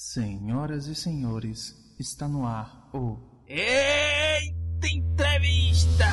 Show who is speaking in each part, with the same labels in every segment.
Speaker 1: Senhoras e senhores, está no ar o
Speaker 2: Eita entrevista!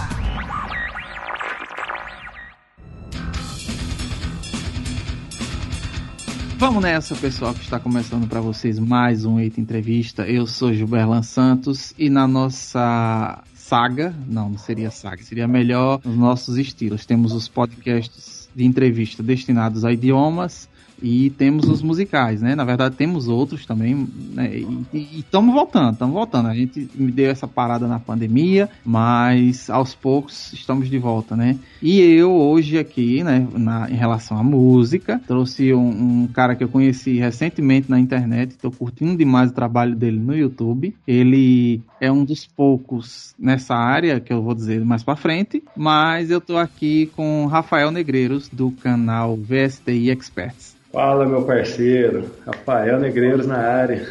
Speaker 1: Vamos nessa, pessoal, que está começando para vocês mais um Eita Entrevista. Eu sou Gilberlan Santos e na nossa saga, não, não seria saga, seria melhor os nossos estilos. Temos os podcasts de entrevista destinados a idiomas e temos os musicais, né? Na verdade, temos outros também, né? E estamos voltando, estamos voltando. A gente me deu essa parada na pandemia, mas aos poucos estamos de volta, né? E eu hoje aqui, né, na, em relação à música, trouxe um, um cara que eu conheci recentemente na internet, estou curtindo demais o trabalho dele no YouTube. Ele é um dos poucos nessa área, que eu vou dizer mais para frente, mas eu tô aqui com Rafael Negreiros, do canal VSTI Experts.
Speaker 3: Fala, meu parceiro. Rafael Negreiros na área.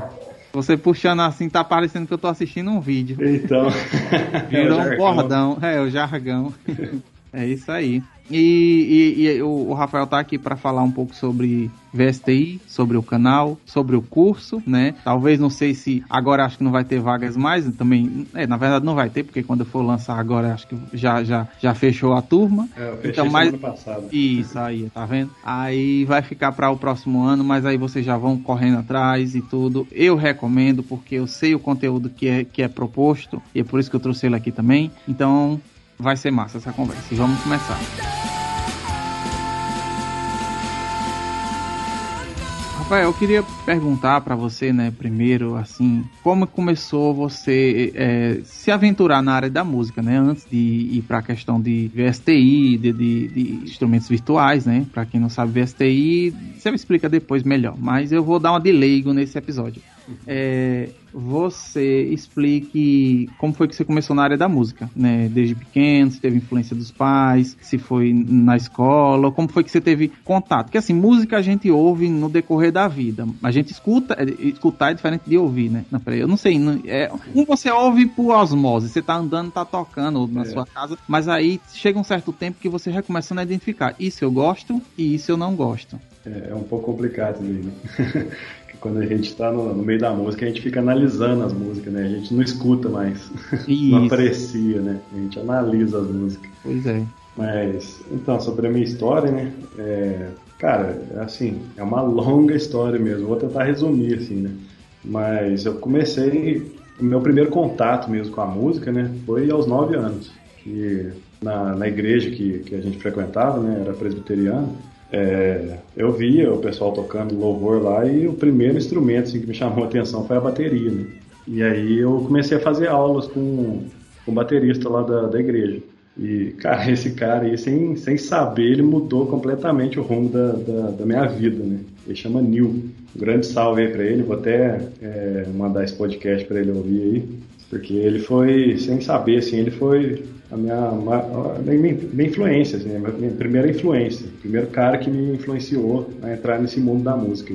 Speaker 1: Você puxando assim, tá parecendo que eu tô assistindo um vídeo.
Speaker 3: Então.
Speaker 1: Virou é um bordão. É, o jargão. é isso aí. E, e, e o, Rafael tá aqui para falar um pouco sobre VSTI, sobre o canal, sobre o curso, né? Talvez não sei se agora acho que não vai ter vagas mais, também, é, na verdade não vai ter, porque quando eu for lançar agora acho que já já, já fechou a turma.
Speaker 3: É, eu então mais passado.
Speaker 1: Isso aí, tá vendo? Aí vai ficar para o próximo ano, mas aí vocês já vão correndo atrás e tudo. Eu recomendo porque eu sei o conteúdo que é que é proposto e é por isso que eu trouxe ele aqui também. Então, vai ser massa essa conversa. E vamos começar. Rafael, eu queria perguntar para você, né, primeiro, assim, como começou você é, se aventurar na área da música, né, antes de ir para a questão de VSTI, de, de, de instrumentos virtuais, né? Para quem não sabe VSTI, você me explica depois melhor, mas eu vou dar uma de leigo nesse episódio é, você explique como foi que você começou na área da música, né? Desde pequeno, se teve influência dos pais, se foi na escola, como foi que você teve contato? Porque assim, música a gente ouve no decorrer da vida. A gente escuta, é, escutar é diferente de ouvir, né? Não, peraí, eu não sei, não, é, um você ouve por osmose, você tá andando, tá tocando na é. sua casa, mas aí chega um certo tempo que você já começando a identificar, isso eu gosto e isso eu não gosto.
Speaker 3: É, é um pouco complicado né? quando a gente está no, no, meio da música, a gente fica analisando as músicas, né? A gente não escuta mais, não aprecia, né? A gente analisa as músicas.
Speaker 1: Pois é.
Speaker 3: Mas, então, sobre a minha história, né? É, cara, assim, é uma longa história mesmo. Vou tentar resumir, assim, né? Mas eu comecei, o meu primeiro contato mesmo com a música, né? Foi aos nove anos. Que na, na igreja que, que a gente frequentava, né? Era presbiteriano é, eu via o pessoal tocando louvor lá e o primeiro instrumento assim, que me chamou a atenção foi a bateria. Né? E aí eu comecei a fazer aulas com, o baterista lá da, da igreja. E, cara, esse cara aí, sem, sem saber, ele mudou completamente o rumo da, da, da minha vida, né? Ele chama Nil. Um grande salve aí pra ele, vou até é, mandar esse podcast pra ele ouvir aí. Porque ele foi, sem saber, assim, ele foi a minha, a minha, minha influência, assim, minha primeira influência, o primeiro cara que me influenciou a entrar nesse mundo da música.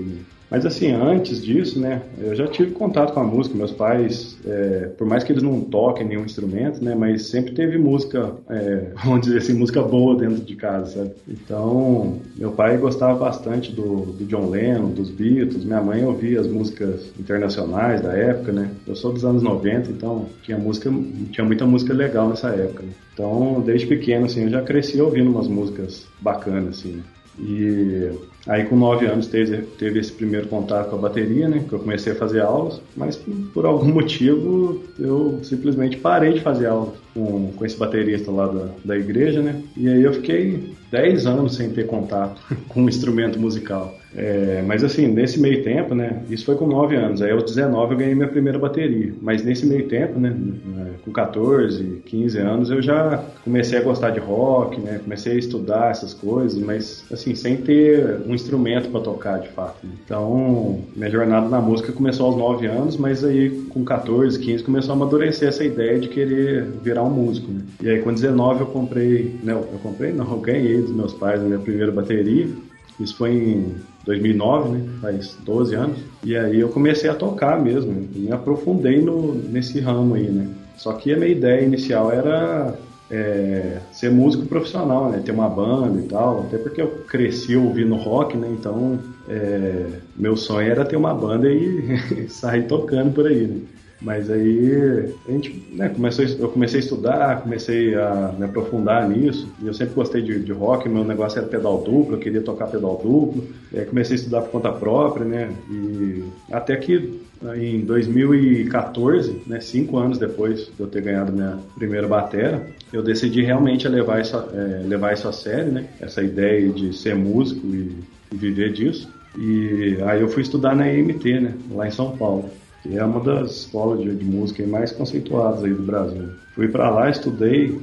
Speaker 3: Mas assim, antes disso, né, eu já tive contato com a música. Meus pais, é, por mais que eles não toquem nenhum instrumento, né, mas sempre teve música, é, vamos dizer assim, música boa dentro de casa, sabe? Então, meu pai gostava bastante do, do John Lennon, dos Beatles. Minha mãe ouvia as músicas internacionais da época, né? Eu sou dos anos 90, então tinha música, tinha muita música legal nessa época. Né? Então, desde pequeno, assim, eu já cresci ouvindo umas músicas bacanas, assim. E Aí com 9 anos teve, teve esse primeiro contato com a bateria, né? Que eu comecei a fazer aulas, mas por algum motivo eu simplesmente parei de fazer aulas com, com esse baterista lá da, da igreja, né? E aí eu fiquei 10 anos sem ter contato com um instrumento musical. É, mas assim, nesse meio tempo, né? Isso foi com 9 anos. Aí aos 19 eu ganhei minha primeira bateria. Mas nesse meio tempo, né? Com 14, 15 anos eu já comecei a gostar de rock, né? Comecei a estudar essas coisas, mas assim, sem ter um instrumento para tocar de fato. Então, minha jornada na música começou aos 9 anos, mas aí com 14, 15 começou a amadurecer essa ideia de querer virar um músico, né? E aí com 19 eu comprei, não, eu comprei não, eu ganhei dos meus pais a minha primeira bateria. Isso foi em 2009, né? Faz 12 anos. E aí eu comecei a tocar mesmo, e me aprofundei no, nesse ramo aí, né? Só que a minha ideia inicial era é, ser músico profissional, né? Ter uma banda e tal. Até porque eu cresci ouvindo rock, né? Então, é, meu sonho era ter uma banda e sair tocando por aí, né? Mas aí a gente né, começou, eu comecei a estudar, comecei a me aprofundar nisso. E eu sempre gostei de, de rock, meu negócio era pedal duplo, eu queria tocar pedal duplo. E aí comecei a estudar por conta própria, né? E até que em 2014, né, cinco anos depois de eu ter ganhado minha primeira batera, eu decidi realmente levar isso, é, levar isso a sério, né? Essa ideia de ser músico e, e viver disso. E aí eu fui estudar na EMT, né? Lá em São Paulo é uma das escolas de, de música mais conceituadas aí do Brasil. Fui para lá, estudei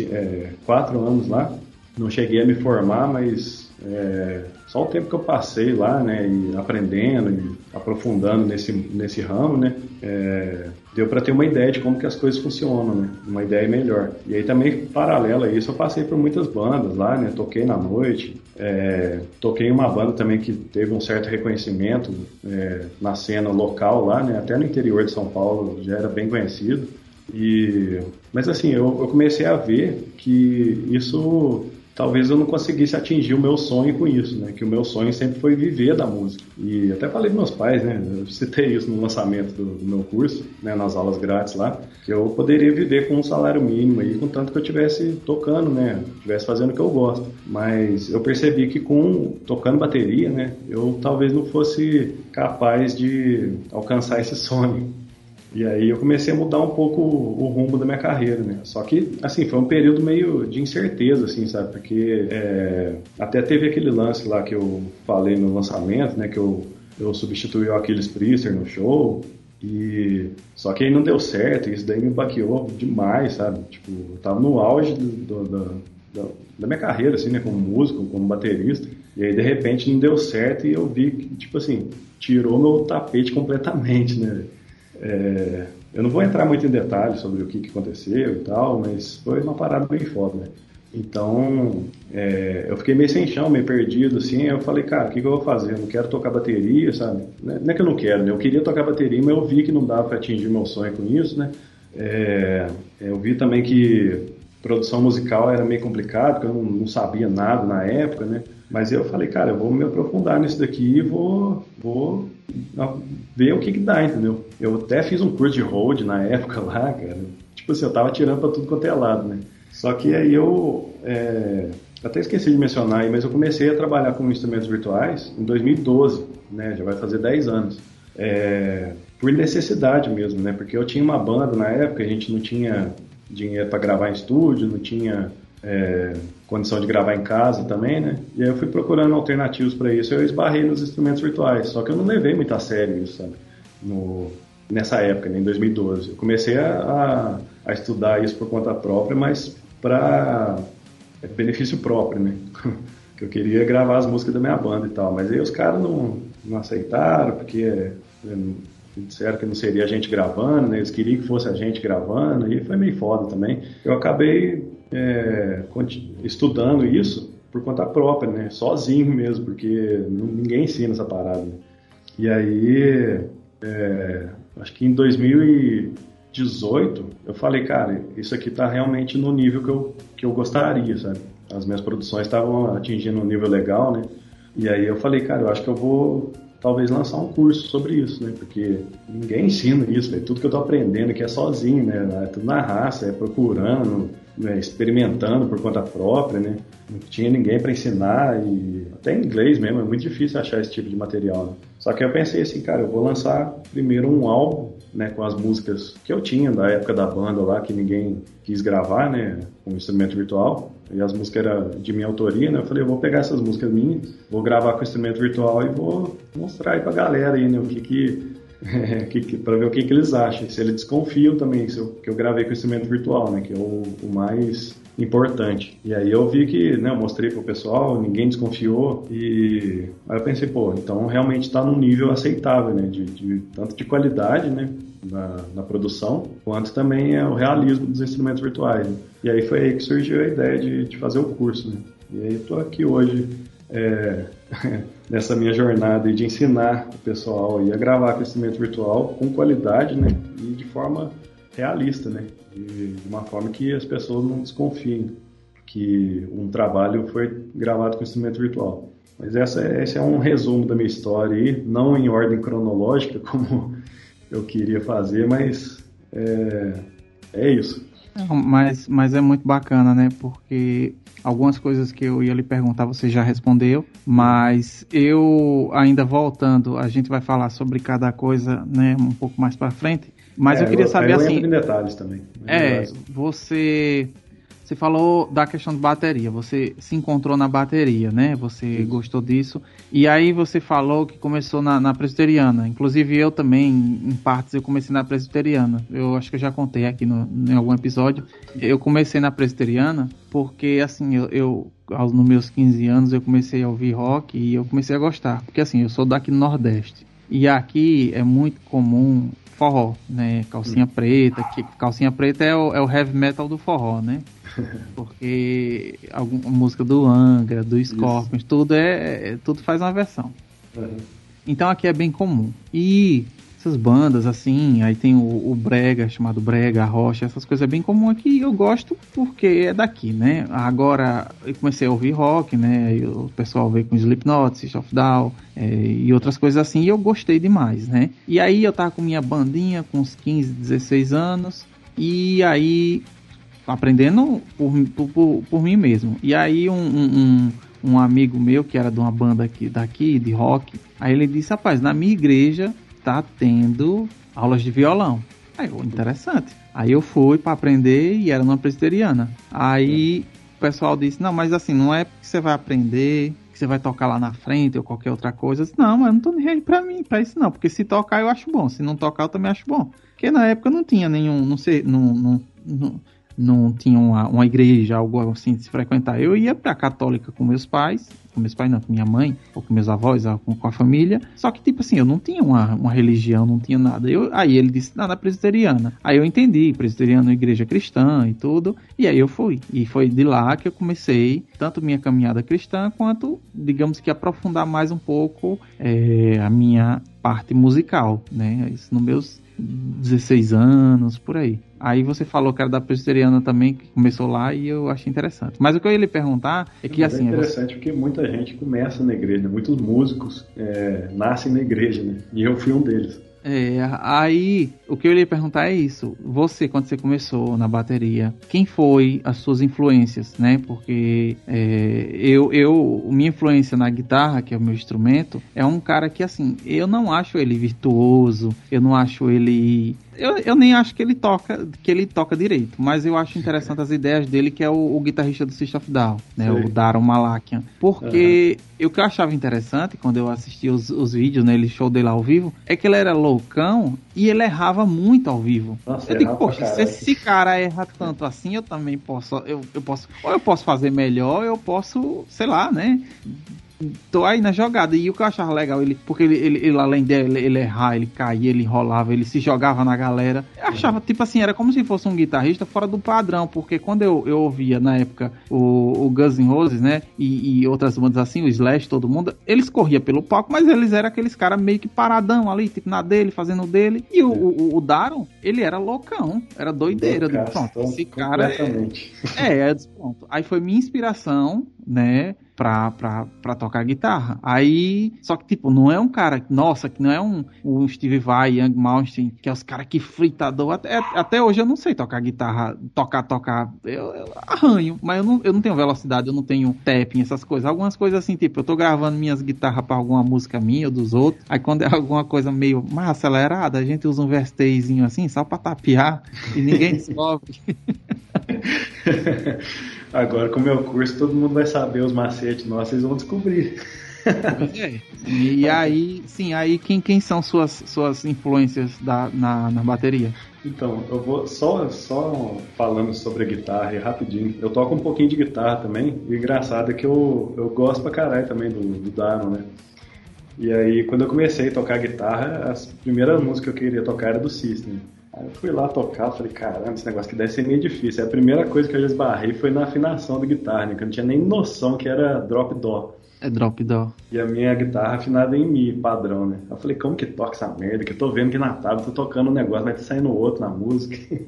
Speaker 3: é, quatro anos lá, não cheguei a me formar, mas é, só o tempo que eu passei lá, né, e aprendendo e aprofundando nesse, nesse ramo, né, é, deu para ter uma ideia de como que as coisas funcionam, né, uma ideia melhor. E aí também, paralelo a isso, eu passei por muitas bandas lá, né, toquei na noite, é, toquei uma banda também que teve um certo reconhecimento é, na cena local lá, né, até no interior de São Paulo já era bem conhecido. E, mas assim, eu, eu comecei a ver que isso talvez eu não conseguisse atingir o meu sonho com isso, né? Que o meu sonho sempre foi viver da música. E até falei para meus pais, né? Eu citei isso no lançamento do, do, meu curso, né? Nas aulas grátis lá, que eu poderia viver com um salário mínimo aí, contanto que eu estivesse tocando, né? Estivesse fazendo o que eu gosto. Mas eu percebi que com tocando bateria, né? Eu talvez não fosse capaz de alcançar esse sonho. E aí eu comecei a mudar um pouco o, rumo da minha carreira, né? Só que, assim, foi um período meio de incerteza, assim, sabe? Porque é, até teve aquele lance lá que eu falei no lançamento, né? Que eu, eu substituí o Aquiles Priester no show. E só que aí não deu certo, e isso daí me baqueou demais, sabe? Tipo, eu tava no auge do, do, do, da minha carreira, assim, né? Como músico, como baterista. E aí, de repente, não deu certo e eu vi que, tipo assim, tirou meu tapete completamente, né? É, eu não vou entrar muito em detalhes sobre o que, que, aconteceu e tal, mas foi uma parada bem foda, né? Então, é, eu fiquei meio sem chão, meio perdido, assim, eu falei, cara, o que, que, eu vou fazer? Eu não quero tocar bateria, sabe? Não é que eu não quero, né? Eu queria tocar bateria, mas eu vi que não dava para atingir meu sonho com isso, né? É, eu vi também que produção musical era meio complicado, porque eu não, não sabia nada na época, né? Mas eu falei, cara, eu vou me aprofundar nisso daqui e vou, vou ver o que que dá, entendeu? Eu até fiz um curso de hold na época lá, cara. Tipo assim, eu tava tirando pra tudo quanto é lado, né? Só que aí eu é, até esqueci de mencionar aí, mas eu comecei a trabalhar com instrumentos virtuais em 2012, né? Já vai fazer 10 anos. É, por necessidade mesmo, né? Porque eu tinha uma banda na época, a gente não tinha dinheiro para gravar em estúdio, não tinha é, condição de gravar em casa também, né? E aí eu fui procurando alternativas para isso. Eu esbarrei nos instrumentos virtuais, só que eu não levei muito a sério isso, sabe? No, nessa época, né, em 2012. Eu comecei a, a, estudar isso por conta própria, mas para é, benefício próprio, né? que eu queria gravar as músicas da minha banda e tal. Mas aí os caras não, não aceitaram, porque é, disseram que não seria a gente gravando, né? Eles queriam que fosse a gente gravando, e foi meio foda também. Eu acabei é, estudando isso por conta própria, né? Sozinho mesmo, porque ninguém ensina essa parada. E aí, é, acho que em 2018, eu falei, cara, isso aqui tá realmente no nível que eu, que eu gostaria, sabe? As minhas produções estavam atingindo um nível legal, né? E aí eu falei, cara, eu acho que eu vou talvez lançar um curso sobre isso, né? Porque ninguém ensina isso, né? Tudo que eu tô aprendendo aqui é sozinho, né? É tudo na raça, é procurando, né, experimentando por conta própria, né? Não tinha ninguém para ensinar e até em inglês mesmo é muito difícil achar esse tipo de material. Né? Só que eu pensei assim, cara, eu vou lançar primeiro um álbum, né, com as músicas que eu tinha da época da banda lá que ninguém quis gravar, né, com instrumento virtual. E as músicas eram de minha autoria, né? Eu falei, eu vou pegar essas músicas minhas, vou gravar com instrumento virtual e vou mostrar aí pra galera aí, né, o que que para ver o que, que eles acham. Se eles desconfiam também se eu, que eu gravei com instrumento virtual, né? Que é o, o mais importante. E aí eu vi que, né, eu mostrei pro pessoal, ninguém desconfiou e aí eu pensei, pô, então realmente está num nível aceitável, né, de, de, tanto de qualidade, né, na, na, produção, quanto também é o realismo dos instrumentos virtuais. Né? E aí foi aí que surgiu a ideia de, de fazer o curso, né. E aí estou aqui hoje é, nessa minha jornada de ensinar o pessoal a gravar com instrumento virtual com qualidade, né? E de forma realista, né? De uma forma que as pessoas não desconfiem que um trabalho foi gravado com instrumento virtual. Mas essa, esse é um resumo da minha história aí, não em ordem cronológica, como eu queria fazer, mas é, é isso.
Speaker 1: Mas, mas é muito bacana, né? Porque algumas coisas que eu ia lhe perguntar você já respondeu, mas eu ainda voltando, a gente vai falar sobre cada coisa, né, um pouco mais para frente. Mas é, eu queria saber
Speaker 3: eu
Speaker 1: assim.
Speaker 3: em detalhes também.
Speaker 1: É, você você falou da questão de bateria, você se encontrou na bateria, né? Você Sim. gostou disso. E aí você falou que começou na, na presbiteriana. Inclusive eu também, em partes, eu comecei na presbiteriana. Eu acho que eu já contei aqui no, em algum episódio. Eu comecei na presbiteriana porque, assim, eu, eu aos, nos meus 15 anos eu comecei a ouvir rock e eu comecei a gostar. Porque, assim, eu sou daqui do Nordeste. E aqui é muito comum forró, né? Calcinha preta, que calcinha preta é o, é o heavy metal do forró, né? Porque alguma música do Angra, do Scorpions, Isso. tudo é, é, tudo faz uma versão. Uhum. Então aqui é bem comum. E essas bandas assim, aí tem o, o, brega, chamado brega, rocha, essas coisas é bem comum aqui eu gosto porque é daqui, né? Agora eu comecei a ouvir rock, né? Aí o pessoal veio com Slipknot, System of Down é, e outras coisas assim e eu gostei demais, né? E aí eu tava com minha bandinha com uns 15, 16 anos e aí aprendendo por, por, por mim mesmo. E aí um, um, um amigo meu que era de uma banda aqui, daqui, de rock, aí ele disse, rapaz, na minha igreja tá tendo aulas de violão. Aí eu, interessante. Aí eu fui para aprender e era numa presbiteriana. Aí o pessoal disse: Não, mas assim, não é porque você vai aprender, que você vai tocar lá na frente ou qualquer outra coisa. Disse, não, mas eu não tô nem aí pra mim, pra isso não. Porque se tocar eu acho bom, se não tocar eu também acho bom. Porque na época não tinha nenhum, não sei, não, não, não não tinha uma, uma igreja, algo assim de se frequentar. Eu ia pra católica com meus pais, com meus pais não, com minha mãe, ou com meus avós, com, com a família. Só que, tipo assim, eu não tinha uma, uma religião, não tinha nada. Eu, aí ele disse, nada, presbiteriana. Aí eu entendi, presbiteriano, igreja cristã e tudo. E aí eu fui. E foi de lá que eu comecei, tanto minha caminhada cristã, quanto, digamos que, aprofundar mais um pouco é, a minha parte musical, né? Isso nos meus 16 anos, por aí. Aí você falou que era da presbiteriana também, que começou lá, e eu achei interessante. Mas o que eu ia lhe perguntar é que, Mas é assim...
Speaker 3: É interessante você... porque muita gente começa na igreja, né? muitos músicos é, nascem na igreja, né? E eu fui um deles.
Speaker 1: É, aí o que eu ia perguntar é isso. Você, quando você começou na bateria, quem foi as suas influências, né? Porque é, eu, eu, minha influência na guitarra, que é o meu instrumento, é um cara que assim, eu não acho ele virtuoso, eu não acho ele eu, eu nem acho que ele toca que ele toca direito, mas eu acho interessante as ideias dele, que é o, o guitarrista do System of Down, né, o Daron Malakian. Porque uhum. o que eu achava interessante quando eu assisti os, os vídeos, né, ele show dele ao vivo, é que ele era loucão e ele errava muito ao vivo.
Speaker 3: Nossa,
Speaker 1: eu
Speaker 3: digo, poxa,
Speaker 1: se esse cara erra tanto assim, eu também posso, eu, eu posso, ou eu posso fazer melhor, eu posso, sei lá, né, tô aí na jogada. E o que eu achava legal, ele, porque ele, ele, ele além dele, ele, ele errar, ele caía, ele enrolava, ele se jogava na galera. Eu achava, tipo assim, era como se fosse um guitarrista fora do padrão, porque quando eu, eu ouvia na época o, o Guns N' Roses, né, e, e outras bandas assim, o Slash, todo mundo, eles corriam pelo palco, mas eles eram aqueles caras meio que paradão ali, tipo na dele, fazendo dele. E o, o, o Daron, ele era loucão, era doideira. pronto, esse cara. É, é, é, pronto. Aí foi minha inspiração, né? Pra, pra, pra tocar guitarra. Aí, só que, tipo, não é um cara, nossa, que não é um, um Steve Vai, Young Malmsteen, que é os caras que fritador. Até, até hoje eu não sei tocar guitarra, tocar, tocar. Eu, eu, arranho, mas eu não, eu não tenho velocidade, eu não tenho tapping, essas coisas. Algumas coisas assim, tipo, eu tô gravando minhas guitarras pra alguma música minha ou dos outros. Aí quando é alguma coisa meio mais acelerada, a gente usa um versteizinho assim, só pra tapear e ninguém descobre.
Speaker 3: Agora, com o meu curso, todo mundo vai saber os macetes nossos, vocês vão descobrir.
Speaker 1: É. E aí, sim, aí quem, quem são suas, suas influências da, na, na bateria?
Speaker 3: Então, eu vou só, só falando sobre a guitarra rapidinho. Eu toco um pouquinho de guitarra também. E o engraçado é que eu, eu gosto pra caralho também do, do Daron, né? E aí, quando eu comecei a tocar guitarra, a primeira música que eu queria tocar era do System. Aí eu fui lá tocar, falei, caramba, esse negócio que deve ser meio difícil. a primeira coisa que eu já esbarrei foi na afinação da guitarra, né? Que eu não tinha nem noção que era drop dó.
Speaker 1: É drop dó.
Speaker 3: E a minha guitarra afinada em mi, padrão, né? Eu falei, como que toca essa merda? Que eu tô vendo que na tábua, tô tocando um negócio, vai ter saindo outro na música.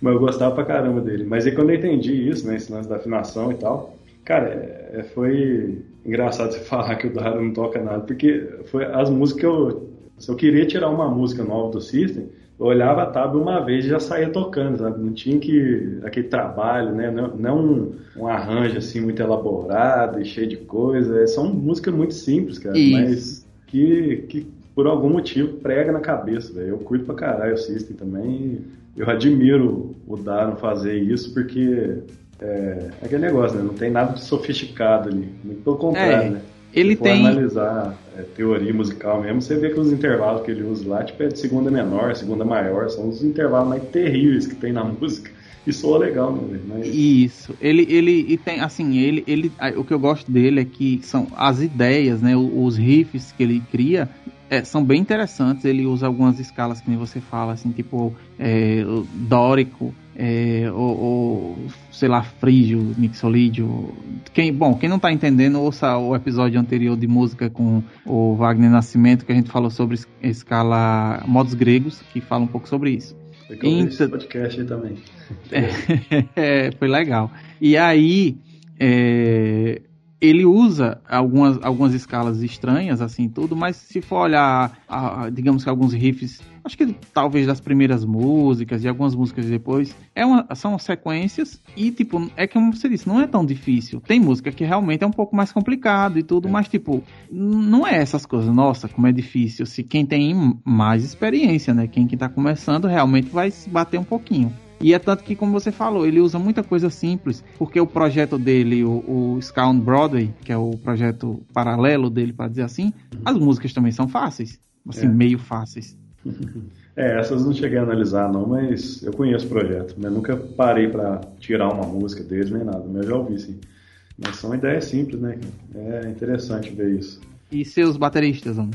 Speaker 3: Mas eu gostava pra caramba dele. Mas aí quando eu entendi isso, né? Esse lance da afinação e tal, cara, é, foi engraçado você falar que o Dara não toca nada, porque foi as músicas que eu. Se eu queria tirar uma música nova do System, eu olhava a tábua uma vez e já saía tocando, sabe? Não tinha que aquele trabalho, né? Não, não um, um, arranjo assim muito elaborado e cheio de coisa. É são músicas muito simples, cara, Isso. mas que, que por algum motivo prega na cabeça, velho. Eu curto pra caralho o System também. Eu admiro o Daron fazer isso porque é, é aquele negócio, né? Não tem nada de sofisticado ali. Muito pelo contrário, é. né?
Speaker 1: Ele tem.
Speaker 3: analisar é, teoria musical mesmo, você vê que os intervalos que ele usa lá, tipo, é de segunda menor, segunda maior, são os intervalos mais terríveis que tem na música. E soa legal, né? Mas...
Speaker 1: Isso. Ele, ele e tem, assim, ele, ele, o que eu gosto dele é que são as ideias, né? Os riffs que ele cria é, são bem interessantes. Ele usa algumas escalas que nem você fala, assim, tipo é, dórico, é, ou, ou, sei lá, frígio, mixolídio. Quem, bom, quem não está entendendo, ouça o episódio anterior de música com o Wagner Nascimento, que a gente falou sobre escala modos gregos, que fala um pouco sobre isso.
Speaker 3: Inter... podcast aí também.
Speaker 1: É, foi legal. E aí, é, ele usa algumas, algumas escalas estranhas, assim, tudo, mas se for olhar, a, a, digamos que alguns riffs, acho que talvez das primeiras músicas e algumas músicas depois, é uma, são sequências e, tipo, é como você disse, não é tão difícil. Tem música que realmente é um pouco mais complicado e tudo, é. mas, tipo, não é essas coisas, nossa, como é difícil. Se quem tem mais experiência, né, quem que tá começando, realmente vai se bater um pouquinho. E é tanto que, como você falou, ele usa muita coisa simples, porque o projeto dele, o, o Scout Broadway, que é o projeto paralelo dele, para dizer assim, as músicas também são fáceis, assim, é. meio fáceis.
Speaker 3: É, essas não cheguei a analisar não, mas eu conheço o projeto, mas nunca parei para tirar uma música deles nem nada, mas já ouvi sim. Mas são ideias simples, né? É interessante ver isso.
Speaker 1: E seus bateristas, homem?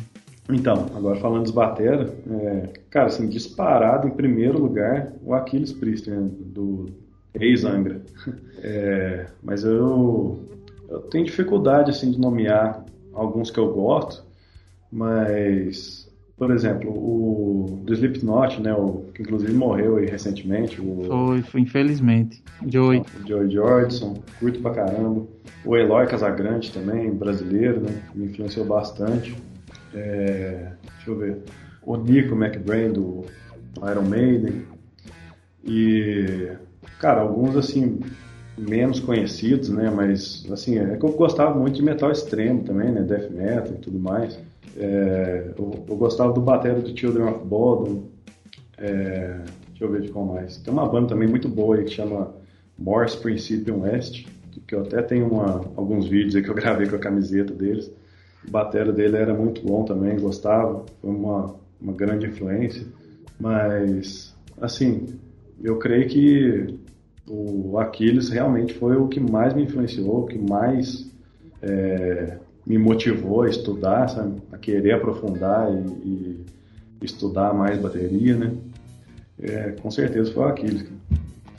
Speaker 3: Então, agora falando dos batera, é, cara, assim, disparado em primeiro lugar o Aquiles Priest, né, do ex-Angra. É, mas eu, eu tenho dificuldade, assim, de nomear alguns que eu gosto, mas, por exemplo, o do Slipknot, né, o, que inclusive morreu aí recentemente. O,
Speaker 1: foi, foi, infelizmente. Joey.
Speaker 3: O Joey Jordison, curto pra caramba. O Eloy Casagrande também, brasileiro, né, me influenciou bastante. É, deixa eu ver. O Nico McBrain do Iron Maiden. E, cara, alguns assim, menos conhecidos, né? Mas, assim, é que eu gostava muito de metal extremo também, né? Death metal e tudo mais. É, eu, eu, gostava do batera do Children of Bodom. É, deixa eu ver de qual mais. Tem uma banda também muito boa aí que chama Morse Principium West, que eu até tenho uma, alguns vídeos aí que eu gravei com a camiseta deles. O batera dele era muito bom também, gostava, foi uma, uma grande influência. Mas, assim, eu creio que o Aquiles realmente foi o que mais me influenciou, o que mais é, me motivou a estudar, sabe? a querer aprofundar e, e estudar mais bateria, né? É, com certeza foi o Aquiles.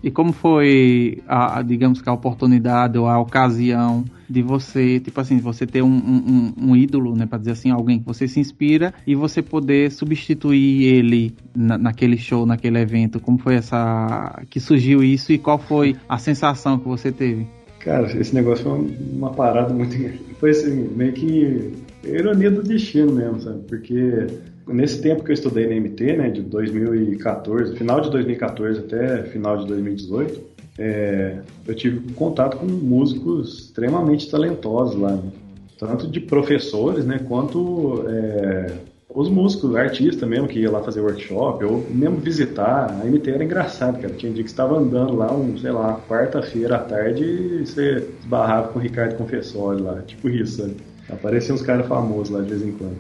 Speaker 1: E como foi, a, a, digamos que a oportunidade ou a ocasião de você, tipo assim, você ter um, um, um ídolo, né, para dizer assim, alguém que você se inspira e você poder substituir ele na, naquele show, naquele evento? Como foi essa que surgiu isso e qual foi a sensação que você teve?
Speaker 3: Cara, esse negócio foi uma, parada muito. Foi assim, meio que ironia do destino mesmo, sabe? Porque nesse tempo que eu estudei na MT, né, de 2014, final de 2014 até final de 2018, é, eu tive contato com músicos extremamente talentosos lá, né? tanto de professores, né, quanto é, os músicos, artistas mesmo que ia lá fazer workshop, ou mesmo visitar. A MT era engraçado, cara. Tinha dia que estava andando lá, um, sei lá, quarta-feira à tarde e você esbarrava com o Ricardo Confessori lá, tipo isso, sabe? Apareciam uns caras famosos lá de vez em quando.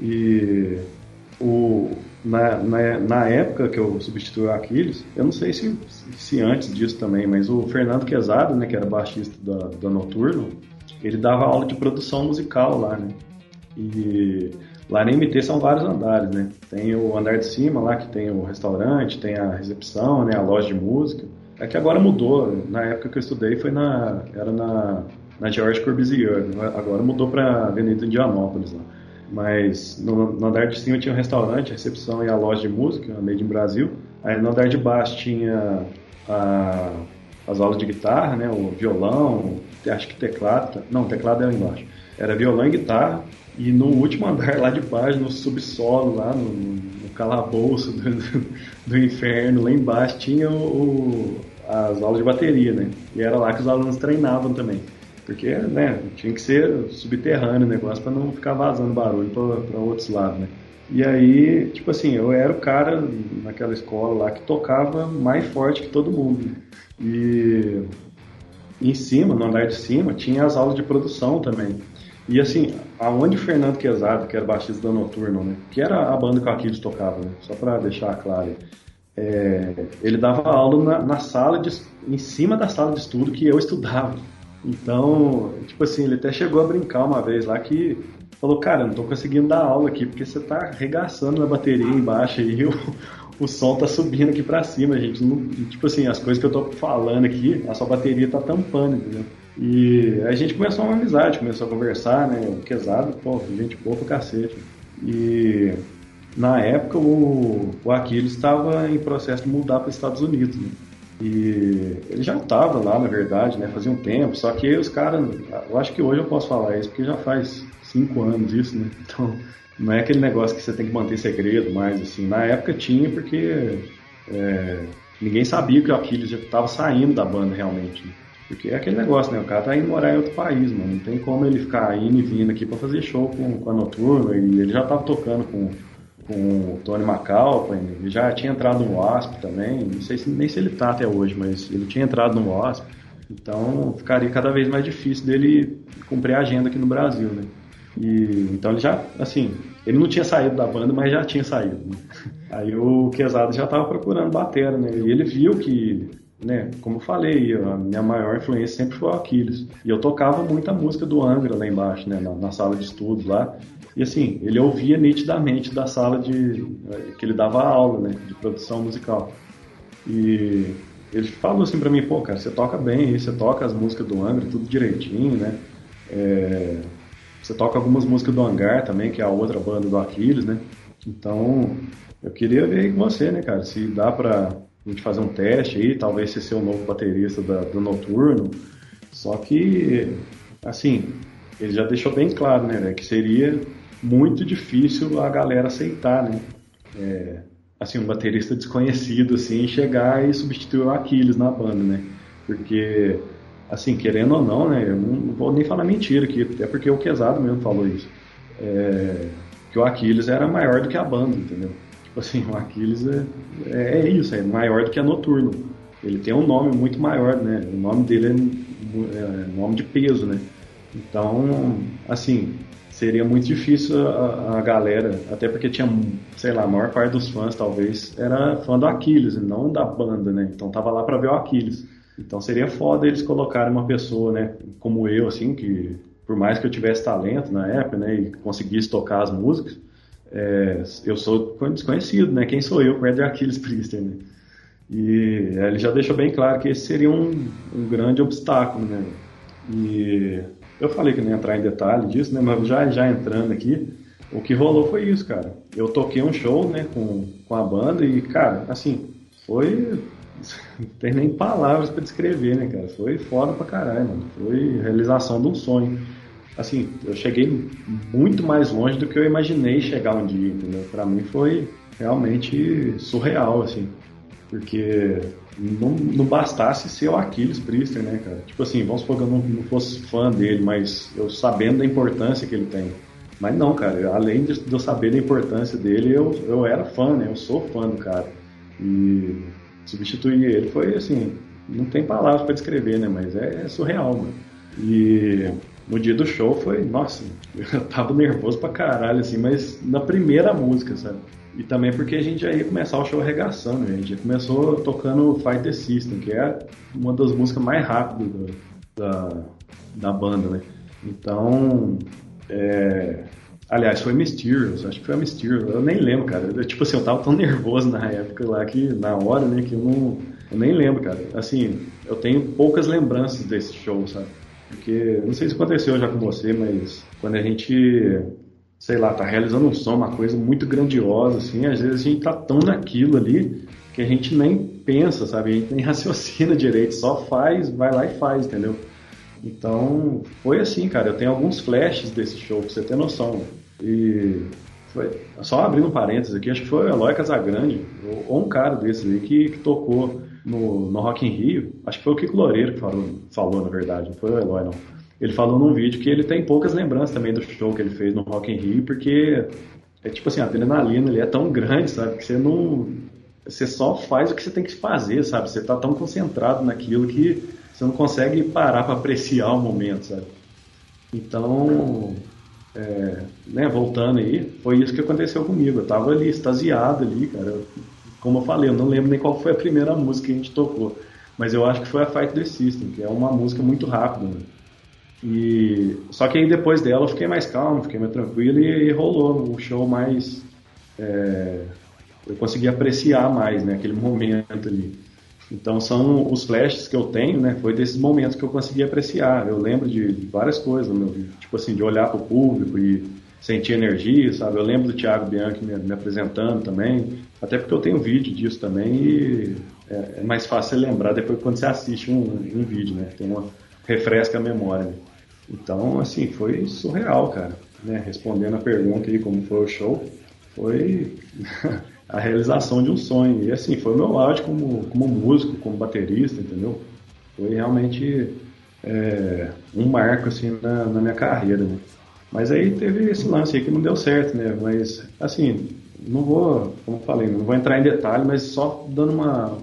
Speaker 3: E o, na, na, na, época que eu substituí o Aquiles, eu não sei se, se antes disso também, mas o Fernando Quezado, né, que era baixista da, da Noturno, ele dava aula de produção musical lá, né? E Lá na MT são vários andares, né? Tem o andar de cima lá, que tem o restaurante, tem a recepção, né? A loja de música. É que agora mudou. Na época que eu estudei foi na... Era na, na George Corbusier. Agora mudou para Avenida Indianópolis lá. Mas no, no, andar de cima tinha um restaurante, a recepção e a loja de música, a Made in Brasil. Aí no andar de baixo tinha a, as aulas de guitarra, né? O violão, acho que teclado. Não, teclado era embaixo. Era violão e guitarra. E no último andar lá de baixo, no subsolo, lá no, no calabouço do, do, do, inferno, lá embaixo, tinha o, o, as aulas de bateria, né? E era lá que os alunos treinavam também. Porque, né, tinha que ser subterrâneo o negócio para não ficar vazando barulho para outros lados, né? E aí, tipo assim, eu era o cara naquela escola lá que tocava mais forte que todo mundo. E em cima, no andar de cima, tinha as aulas de produção também. E assim, aonde Fernando Quezado, que era baixista da Noturno, né, que era a banda que o Aquiles tocava, né, só para deixar claro, é, ele dava aula na, na, sala de, em cima da sala de estudo que eu estudava. Então, tipo assim, ele até chegou a brincar uma vez lá que falou, cara, não tô conseguindo dar aula aqui porque você tá arregaçando na bateria embaixo e o, o som tá subindo aqui para cima, gente. Não, tipo assim, as coisas que eu tô falando aqui, a sua bateria tá tampando, entendeu? E a gente começou uma amizade, começou a conversar, né? Quesado, pô, gente boa pra cacete. E na época o, o Aquiles estava em processo de mudar para os Estados Unidos, né? E ele já estava lá, na verdade, né? Fazia um tempo, só que os caras, eu acho que hoje eu posso falar isso, porque já faz cinco anos isso, né? Então, não é aquele negócio que você tem que manter segredo, mas assim, na época tinha porque é, ninguém sabia que o Aquiles já estava saindo da banda realmente. Né? Porque é aquele negócio, né? O cara tá indo morar em outro país, mano. Não tem como ele ficar indo e vindo aqui para fazer show com, com a Noturna. E ele já tava tocando com, com o Tony McAlpin. Ele já tinha entrado no Wasp também. Não sei se, nem se ele tá até hoje, mas ele tinha entrado no Wasp. Então ficaria cada vez mais difícil dele cumprir a agenda aqui no Brasil, né? E, então ele já, assim, ele não tinha saído da banda, mas já tinha saído. Né? Aí o Quesado já tava procurando bater, né? E ele viu que né, como eu falei, a minha maior influência sempre foi o Aquiles. E eu tocava muita música do Angra lá embaixo, né, na, na, sala de estudos lá. E assim, ele ouvia nitidamente da sala de eh, que ele dava aula, né, de produção musical. E ele falou assim para mim, pô, cara, você toca bem, você toca as músicas do Angra tudo direitinho, né? É, você toca algumas músicas do Hangar também, que é a outra banda do Aquiles, né? Então, eu queria ver aí com você, né, cara, se dá pra a gente fazer um teste aí, talvez você ser o novo baterista da, do Noturno. Só que, assim, ele já deixou bem claro, né, que seria muito difícil a galera aceitar, né? É, assim, um baterista desconhecido, assim, chegar e substituir o Aquiles na banda, né? Porque, assim, querendo ou não, né, eu não vou nem falar mentira aqui, até porque o Quesado mesmo falou isso. É, que o Aquiles era maior do que a banda, entendeu? Tipo assim, o Aquiles é, é, é, isso, é maior do que a Noturno. Ele tem um nome muito maior, né? O nome dele é, é nome de peso, né? Então, assim, seria muito difícil a, a, galera, até porque tinha, sei lá, a maior parte dos fãs talvez era fã do Aquiles, não da banda, né? Então tava lá para ver o Aquiles. Então seria foda eles colocarem uma pessoa, né, como eu, assim, que por mais que eu tivesse talento na época, né, e conseguisse tocar as músicas, é, eu sou desconhecido, né? Quem sou eu perto de Aquiles Priester, né? E ele já deixou bem claro que esse seria um, um grande obstáculo, né? E eu falei que não ia entrar em detalhe disso, né? Mas já, já entrando aqui, o que rolou foi isso, cara. Eu toquei um show, né, com, com a banda e, cara, assim, foi. Não tem nem palavras para descrever, né, cara? Foi foda pra caralho, mano. Foi realização de um sonho assim, eu cheguei muito mais longe do que eu imaginei chegar um dia, entendeu? Pra mim foi realmente surreal, assim, porque não, não bastasse ser o Aquiles Priester, né, cara? Tipo assim, vamos supor que eu não, não fosse fã dele, mas eu sabendo da importância que ele tem. Mas não, cara, além de, eu saber da importância dele, eu, eu era fã, né? Eu sou fã do cara. E substituir ele foi assim, não tem palavras para descrever, né? Mas é, é surreal, mano. E no dia do show foi, nossa, eu tava nervoso pra caralho, assim, mas na primeira música, sabe? E também porque a gente já ia começar o show arregaçando, a gente já começou tocando Fight the System, que é uma das músicas mais rápidas da, da banda, né? Então, é, Aliás, foi Mysterious, acho que foi Mysterious, eu nem lembro, cara. Eu, tipo assim, eu tava tão nervoso na época lá que, na hora, né, que eu não. Eu nem lembro, cara. Assim, eu tenho poucas lembranças desse show, sabe? Porque, não sei se aconteceu já com você, mas quando a gente, sei lá, tá realizando um som, uma coisa muito grandiosa, assim, às vezes a gente tá tão naquilo ali que a gente nem pensa, sabe? A gente nem raciocina direito, só faz, vai lá e faz, entendeu? Então, foi assim, cara. Eu tenho alguns flashes desse show, pra você ter noção. E foi, só abrindo um parênteses aqui, acho que foi o Eloy Casagrande, ou um cara desses aí, que, que tocou no, no Rock in Rio. Acho que foi o Kiko Loureiro que falou, falou, na verdade, não foi o Eloy, não. Ele falou num vídeo que ele tem poucas lembranças também do show que ele fez no Rock in Rio, porque é tipo assim, a adrenalina ali é tão grande, sabe, que você não... Você só faz o que você tem que fazer, sabe? Você tá tão concentrado naquilo que você não consegue parar para apreciar o momento, sabe? Então, é, né, voltando aí, foi isso que aconteceu comigo. Eu tava ali, extasiado ali, cara. Como eu falei, eu não lembro nem qual foi a primeira música que a gente tocou. Mas eu acho que foi a Fight the System, que é uma música muito rápida. Né? E, só que aí depois dela eu fiquei mais calmo, fiquei mais tranquilo e, e rolou um show mais. É, eu consegui apreciar mais né, aquele momento ali. Então são os flashes que eu tenho, né? Foi desses momentos que eu consegui apreciar. Eu lembro de, várias coisas, meu, tipo assim, de olhar para o público e sentir energia, sabe? Eu lembro do Thiago Bianchi me, me, apresentando também, até porque eu tenho vídeo disso também e é, é mais fácil lembrar depois quando você assiste um, um vídeo, né? Tem uma refresca a memória. Né? Então, assim, foi surreal, cara. Né? Respondendo a pergunta aí como foi o show, foi a realização de um sonho. E assim, foi o meu auge como, como músico, como baterista, entendeu? Foi realmente é, um marco assim na, na, minha carreira, né? Mas aí teve esse lance aí que não deu certo, né? Mas assim, não vou, como eu falei, não vou entrar em detalhe, mas só dando uma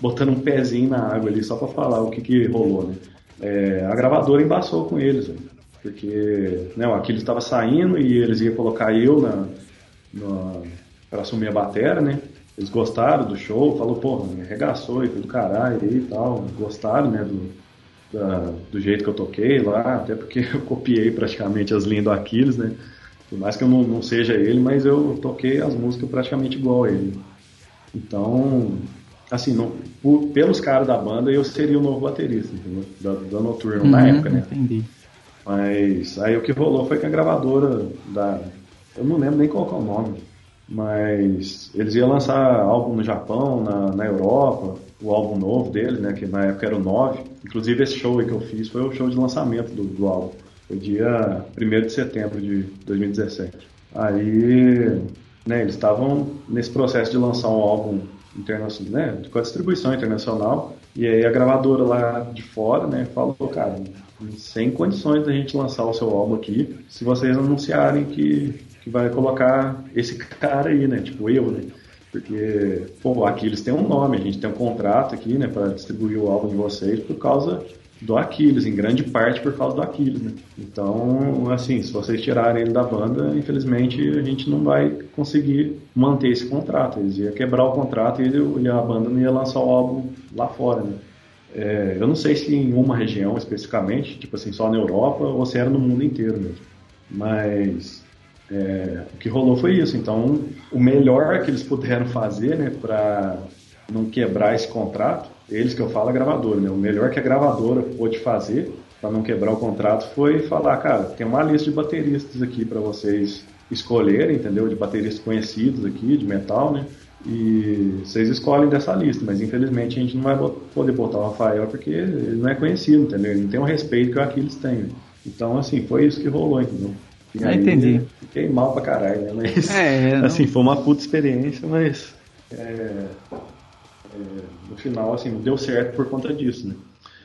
Speaker 3: botando um pezinho na água ali só para falar o que que rolou, né? É, a gravadora embaçou com eles, né? porque né, o Aquiles estava saindo e eles iam colocar eu na, na para assumir a batera, né? Eles gostaram do show, falou, pô, arregaçou e tudo caralho e tal, gostaram, né, do, da, do jeito que eu toquei lá, até porque eu copiei praticamente as linhas do Aquiles, né? Por mais que eu não, não seja ele, mas eu toquei as músicas praticamente igual a ele. Então, assim, não, por, pelos caras da banda, eu seria o novo baterista, entendeu? Da, da Noturno uhum, na época, né?
Speaker 1: Entendi.
Speaker 3: Mas aí o que rolou foi que a gravadora da. Eu não lembro nem qual é o nome mas eles iam lançar álbum no Japão, na, na Europa, o álbum novo deles, né, que na época era o 9. Inclusive esse show aí que eu fiz foi o show de lançamento do, do álbum. Foi dia 1 de setembro de 2017. Aí, né, eles estavam nesse processo de lançar um álbum internacional, né, com a distribuição internacional, e aí a gravadora lá de fora, né, falou, cara, sem condições da gente lançar o seu álbum aqui, se vocês anunciarem que que vai colocar esse cara aí, né? Tipo eu, né? Porque, pô, Aquiles tem um nome, a gente tem um contrato aqui, né, para distribuir o álbum de vocês por causa do Aquiles, em grande parte por causa do Aquiles, né? Então, assim, se vocês tirarem ele da banda, infelizmente a gente não vai conseguir manter esse contrato. Eles iam quebrar o contrato e, a banda não ia lançar o álbum lá fora, né? É, eu não sei se em uma região especificamente, tipo assim, só na Europa, ou se era no mundo inteiro mesmo. Mas é, o que rolou foi isso. Então, o melhor que eles puderam fazer, né, para não quebrar esse contrato, eles que eu falo a gravadora, né? O melhor que a gravadora pôde fazer para não quebrar o contrato foi falar, cara, tem uma lista de bateristas aqui para vocês escolherem, entendeu? De bateristas conhecidos aqui, de metal, né? E vocês escolhem dessa lista, mas infelizmente a gente não vai poder botar o Rafael porque ele não é conhecido, entendeu? Ele não tem o respeito que o Aquiles tem. Então, assim, foi isso que rolou, entendeu?
Speaker 1: E ah, entendi.
Speaker 3: Fiquei mal pra caralho, né? Mas, é, assim, foi uma puta experiência, mas é, é, no final, assim, deu certo por conta disso, né?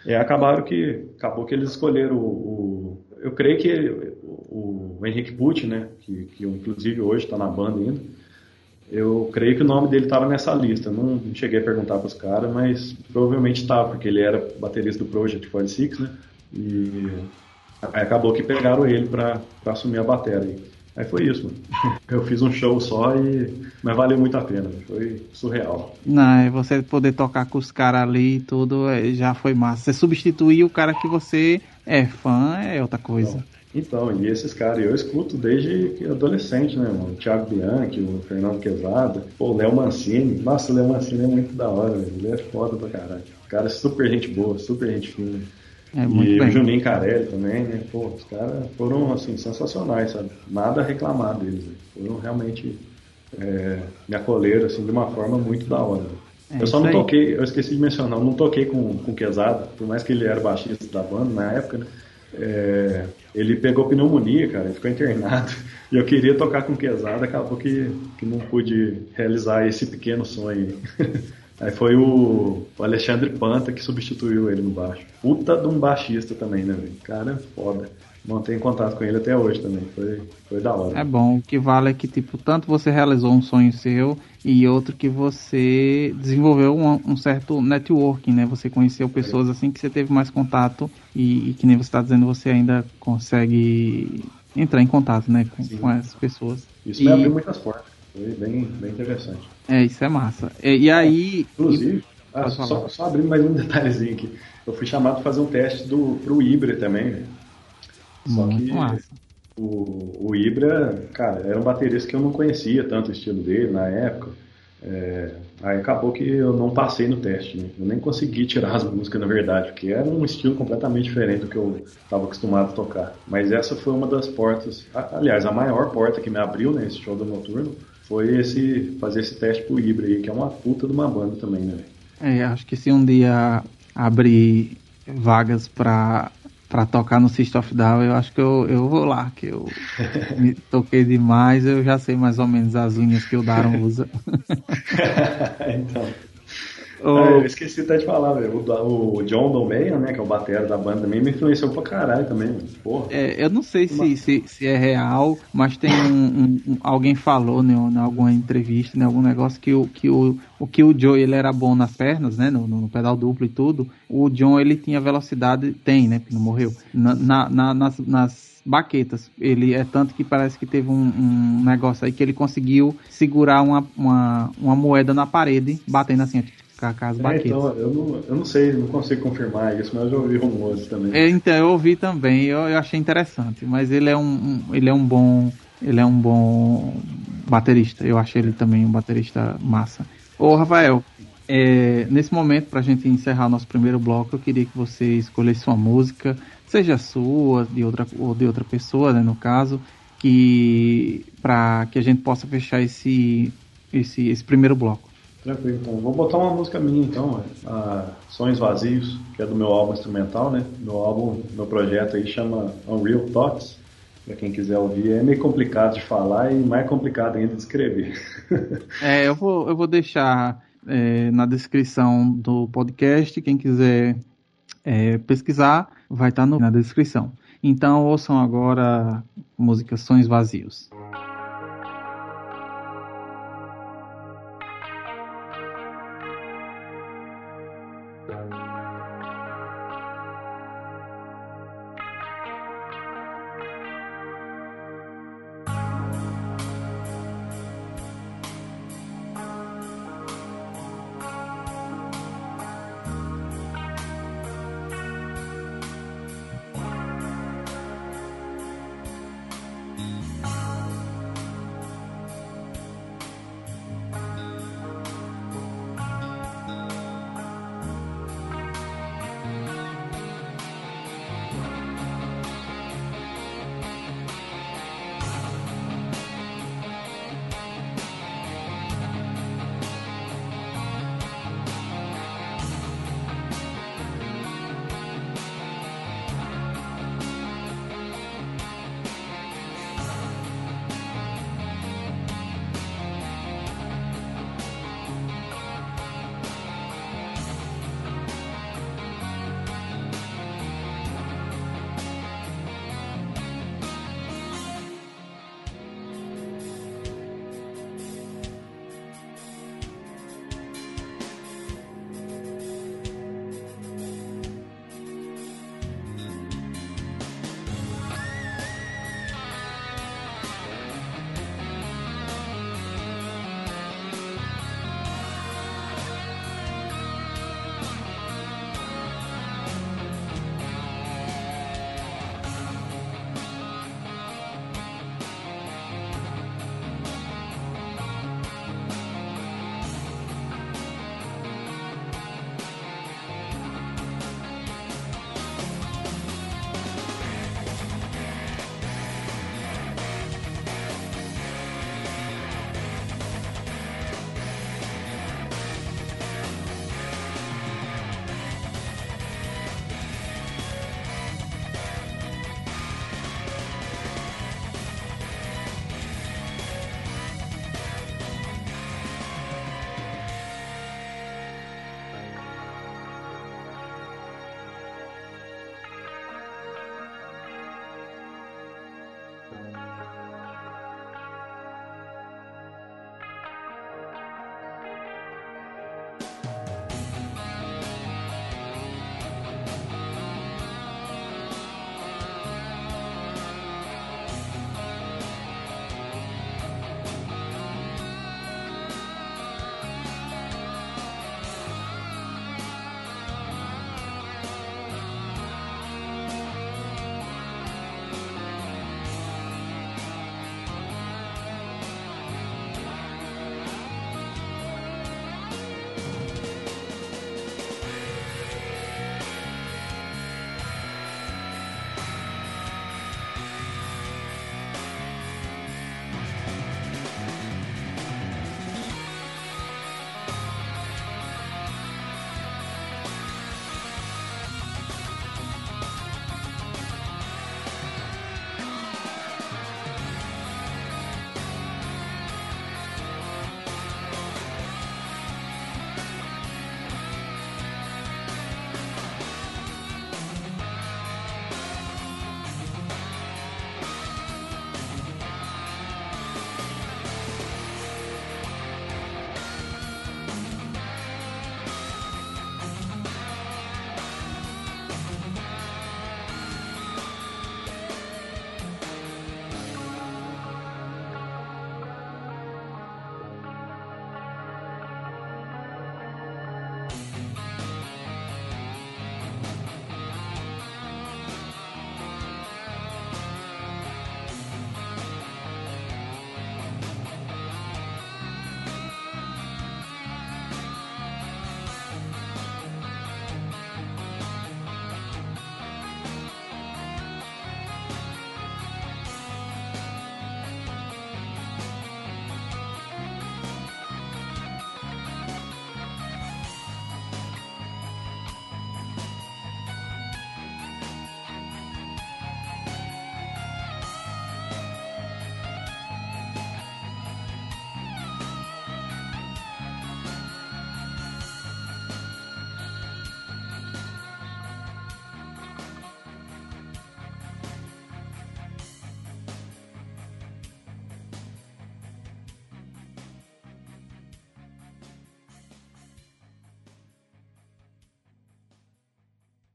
Speaker 3: É, acabaram que, acabou que eles escolheram o, o eu creio que o, o Henrique Pucci, né, que, que inclusive hoje está na banda ainda, eu creio que o nome dele estava nessa lista. Não, não, cheguei a perguntar para os caras, mas provavelmente estava, porque ele era baterista do Project 46, né? E acabou que pegaram ele para assumir a bateria. Aí foi isso, mano. Eu fiz um show só e. Mas valeu muito a pena, foi surreal.
Speaker 1: Não, é você poder tocar com os caras ali e tudo é, já foi massa. Você substituir o cara que você é fã é outra coisa.
Speaker 3: Então, então e esses caras eu escuto desde adolescente, né, mano? O Thiago Bianchi, o Fernando Quezada, o Léo Mancini. Nossa, o Léo Mancini é muito da hora, velho. Ele é foda pra caralho. O cara é super gente boa, super gente fina. É, e o Juninho Carelli também, né? Pô, os caras foram, assim, sensacionais, sabe? Nada a reclamar deles. Né? Foram realmente é, me acolheram, assim, de uma forma muito da hora. É, eu só não toquei, eu esqueci de mencionar, eu não toquei com, com o Quesada, por mais que ele era baixista da banda na época, né? É, ele pegou pneumonia, cara, ficou internado. E eu queria tocar com Quesada, acabou que, que não pude realizar esse pequeno sonho. Aí foi o, Alexandre Panta que substituiu ele no baixo. Puta de um baixista também, né, velho? Cara, foda. Mantenho contato com ele até hoje também. Foi, foi da hora.
Speaker 1: É bom. O que vale é que, tipo, tanto você realizou um sonho seu e outro que você desenvolveu um, um certo networking, né? Você conheceu pessoas assim que você teve mais contato e, e que nem você está dizendo, você ainda consegue entrar em contato, né? Com, com essas pessoas.
Speaker 3: Isso e... me abriu muitas portas. Foi bem, bem interessante.
Speaker 1: É, isso é massa. E, e aí.
Speaker 3: Inclusive, ah, só, só abrindo mais um detalhezinho aqui. Eu fui chamado para fazer um teste do, pro Ibra também, né? Só Muito que massa. o, o Ibra, cara, era um baterista que eu não conhecia tanto o estilo dele na época. É, aí acabou que eu não passei no teste, né? Eu nem consegui tirar as músicas, na verdade, porque era um estilo completamente diferente do que eu estava acostumado a tocar. Mas essa foi uma das portas, aliás, a maior porta que me abriu nesse né, show do Noturno foi esse fazer esse teste pro Ibra aí, que é uma puta de uma banda também, né?
Speaker 1: É, acho que se um dia abrir vagas para para tocar no System of Down, eu acho que eu, eu vou lá, que eu me toquei demais, eu já sei mais ou menos as linhas que o Daron usa.
Speaker 3: então. O... É, eu esqueci até de falar, velho. O, o John Dolmeyer, né, que é o batera da banda também, me influenciou pra caralho também, Porra.
Speaker 1: É, eu não sei se, se, se, é real, mas tem um, um, alguém falou né, em alguma entrevista, em né, algum negócio que o que o, o que o Joe ele era bom nas pernas, né, no, no pedal duplo e tudo. O John ele tinha velocidade, tem, né, porque não morreu, na, na, nas, nas baquetas. Ele é tanto que parece que teve um, um negócio aí que ele conseguiu segurar uma, uma, uma moeda na parede, batendo assim, Cacás
Speaker 3: é, então, eu não, eu não sei, não consigo confirmar isso, mas eu já ouvi rumores também.
Speaker 1: É, então, eu ouvi também, eu, eu achei interessante, mas ele é um, um, ele é um bom, ele é um bom baterista, eu achei ele também um baterista massa. Ô, Rafael, é, nesse momento, pra gente encerrar nosso primeiro bloco, eu queria que você escolhesse uma música, seja sua, de outra, ou de outra pessoa, né, no caso, que para que a gente possa fechar esse, esse, esse primeiro bloco.
Speaker 3: Tranquilo, então. Vou botar uma música minha, então, a Sonhos Vazios, que é do meu álbum instrumental, né? Meu álbum, meu projeto aí chama Unreal Thoughts. Pra quem quiser ouvir, é meio complicado de falar e mais complicado ainda de escrever.
Speaker 1: é, eu vou, eu vou deixar é, na descrição do podcast. Quem quiser é, pesquisar, vai estar tá na descrição. Então ouçam agora música Sonhos Vazios.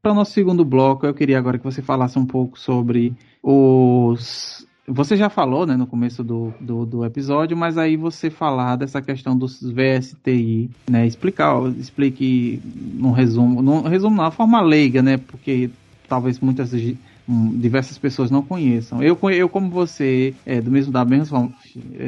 Speaker 1: Para o nosso segundo bloco, eu queria agora que você falasse um pouco sobre os. Você já falou né, no começo do, do, do episódio, mas aí você falar dessa questão dos VSTI, né? Explicar, explique num resumo, num resumo, não, forma leiga, né? Porque talvez muitas diversas pessoas não conheçam. Eu, eu como você, é, do mesmo da mesma forma,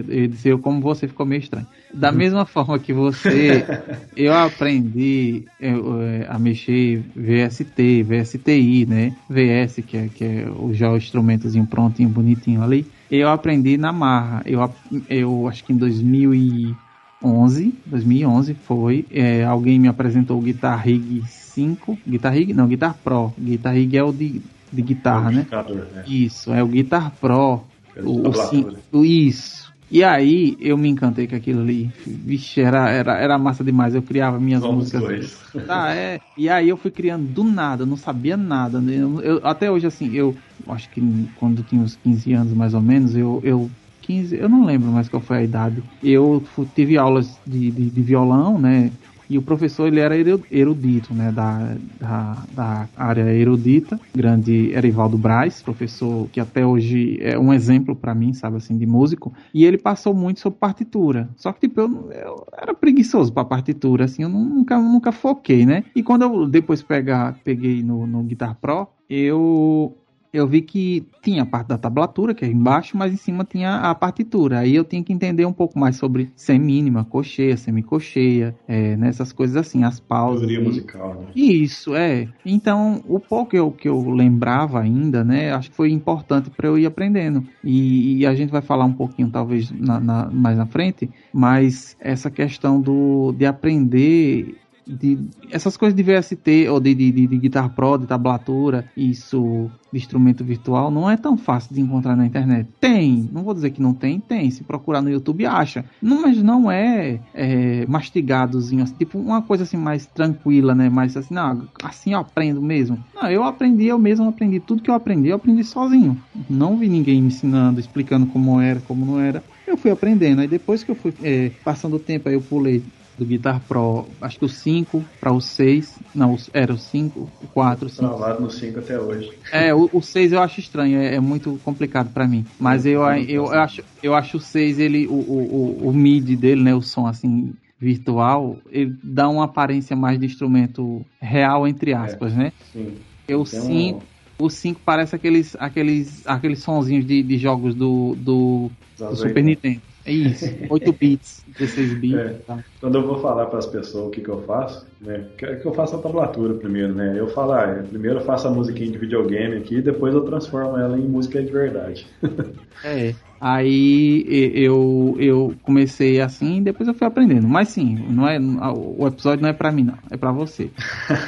Speaker 1: eu disse eu como você ficou meio estranho. Da uhum. mesma forma que você, eu aprendi eu, é, a mexer VST, VSTI, né? VS, que é, que é o já o instrumentozinho prontinho, bonitinho ali. Eu aprendi na marra. Eu, eu acho que em 2011, 2011 foi, é, alguém me apresentou o Guitar Rig 5, Guitar Rig, não, Guitar Pro. Guitar Rig é o de de guitarra, né? né? Isso, é o Guitar Pro. É o, o, o, isso. E aí eu me encantei com aquilo ali. Vixe, era, era, era massa demais. Eu criava minhas Somos músicas. Dois. Tá, é. E aí eu fui criando do nada, não sabia nada. Né? Eu, eu, até hoje, assim, eu acho que quando eu tinha uns 15 anos mais ou menos, eu, eu 15, eu não lembro mais qual foi a idade. Eu tive aulas de, de, de violão, né? E o professor ele era erudito, né, da, da, da área erudita, grande Erivaldo Braz, professor que até hoje é um exemplo para mim, sabe assim, de músico. E ele passou muito sobre partitura. Só que tipo eu, eu era preguiçoso para partitura, assim, eu nunca nunca foquei, né? E quando eu depois pegar, peguei no, no Guitar Pro, eu eu vi que tinha a parte da tablatura, que é embaixo, mas em cima tinha a partitura. Aí eu tinha que entender um pouco mais sobre semínima, cocheia, semicocheia, é, nessas coisas assim, as pausas.
Speaker 3: Teoria e... musical, né?
Speaker 1: Isso, é. Então, o pouco que eu, que eu lembrava ainda, né, acho que foi importante para eu ir aprendendo. E, e, a gente vai falar um pouquinho, talvez, na, na, mais na frente, mas essa questão do, de aprender de, essas coisas de VST ou de, de, de, de Guitar Pro, de tablatura, isso de instrumento virtual, não é tão fácil de encontrar na internet. Tem, não vou dizer que não tem, tem. Se procurar no YouTube, acha. Não, mas não é, é mastigadozinho, assim, tipo uma coisa assim mais tranquila, né? Mais assim, não, assim eu aprendo mesmo. Não, eu aprendi, eu mesmo aprendi. Tudo que eu aprendi, eu aprendi sozinho. Não vi ninguém me ensinando, explicando como era, como não era. Eu fui aprendendo. Aí depois que eu fui é, passando o tempo, aí eu pulei do Guitar Pro, acho que o 5 para o 6. Não, era o 5, o 4, o 5.
Speaker 3: Travado no 5 até hoje.
Speaker 1: É, o, o 6 eu acho estranho, é, é muito complicado para mim. Mas eu, eu, eu, acho, eu acho o 6, ele, o, o, o MIDI dele, né, o som assim virtual, ele dá uma aparência mais de instrumento real, entre é, aspas, é, né? Sim. Eu 5. O 5 parece aqueles, aqueles, aqueles sonzinhos de, de jogos do, do, do Super Nintendo. É isso, 8 bits, 16 bits. É. Tá.
Speaker 3: Quando eu vou falar para as pessoas o que, que eu faço, né? Que, que eu faço a tablatura primeiro, né? Eu falo, ah, primeiro eu faço a musiquinha de videogame aqui, depois eu transformo ela em música de verdade.
Speaker 1: é. Aí eu, eu comecei assim e depois eu fui aprendendo. Mas sim, não é, o episódio não é para mim, não. É para você.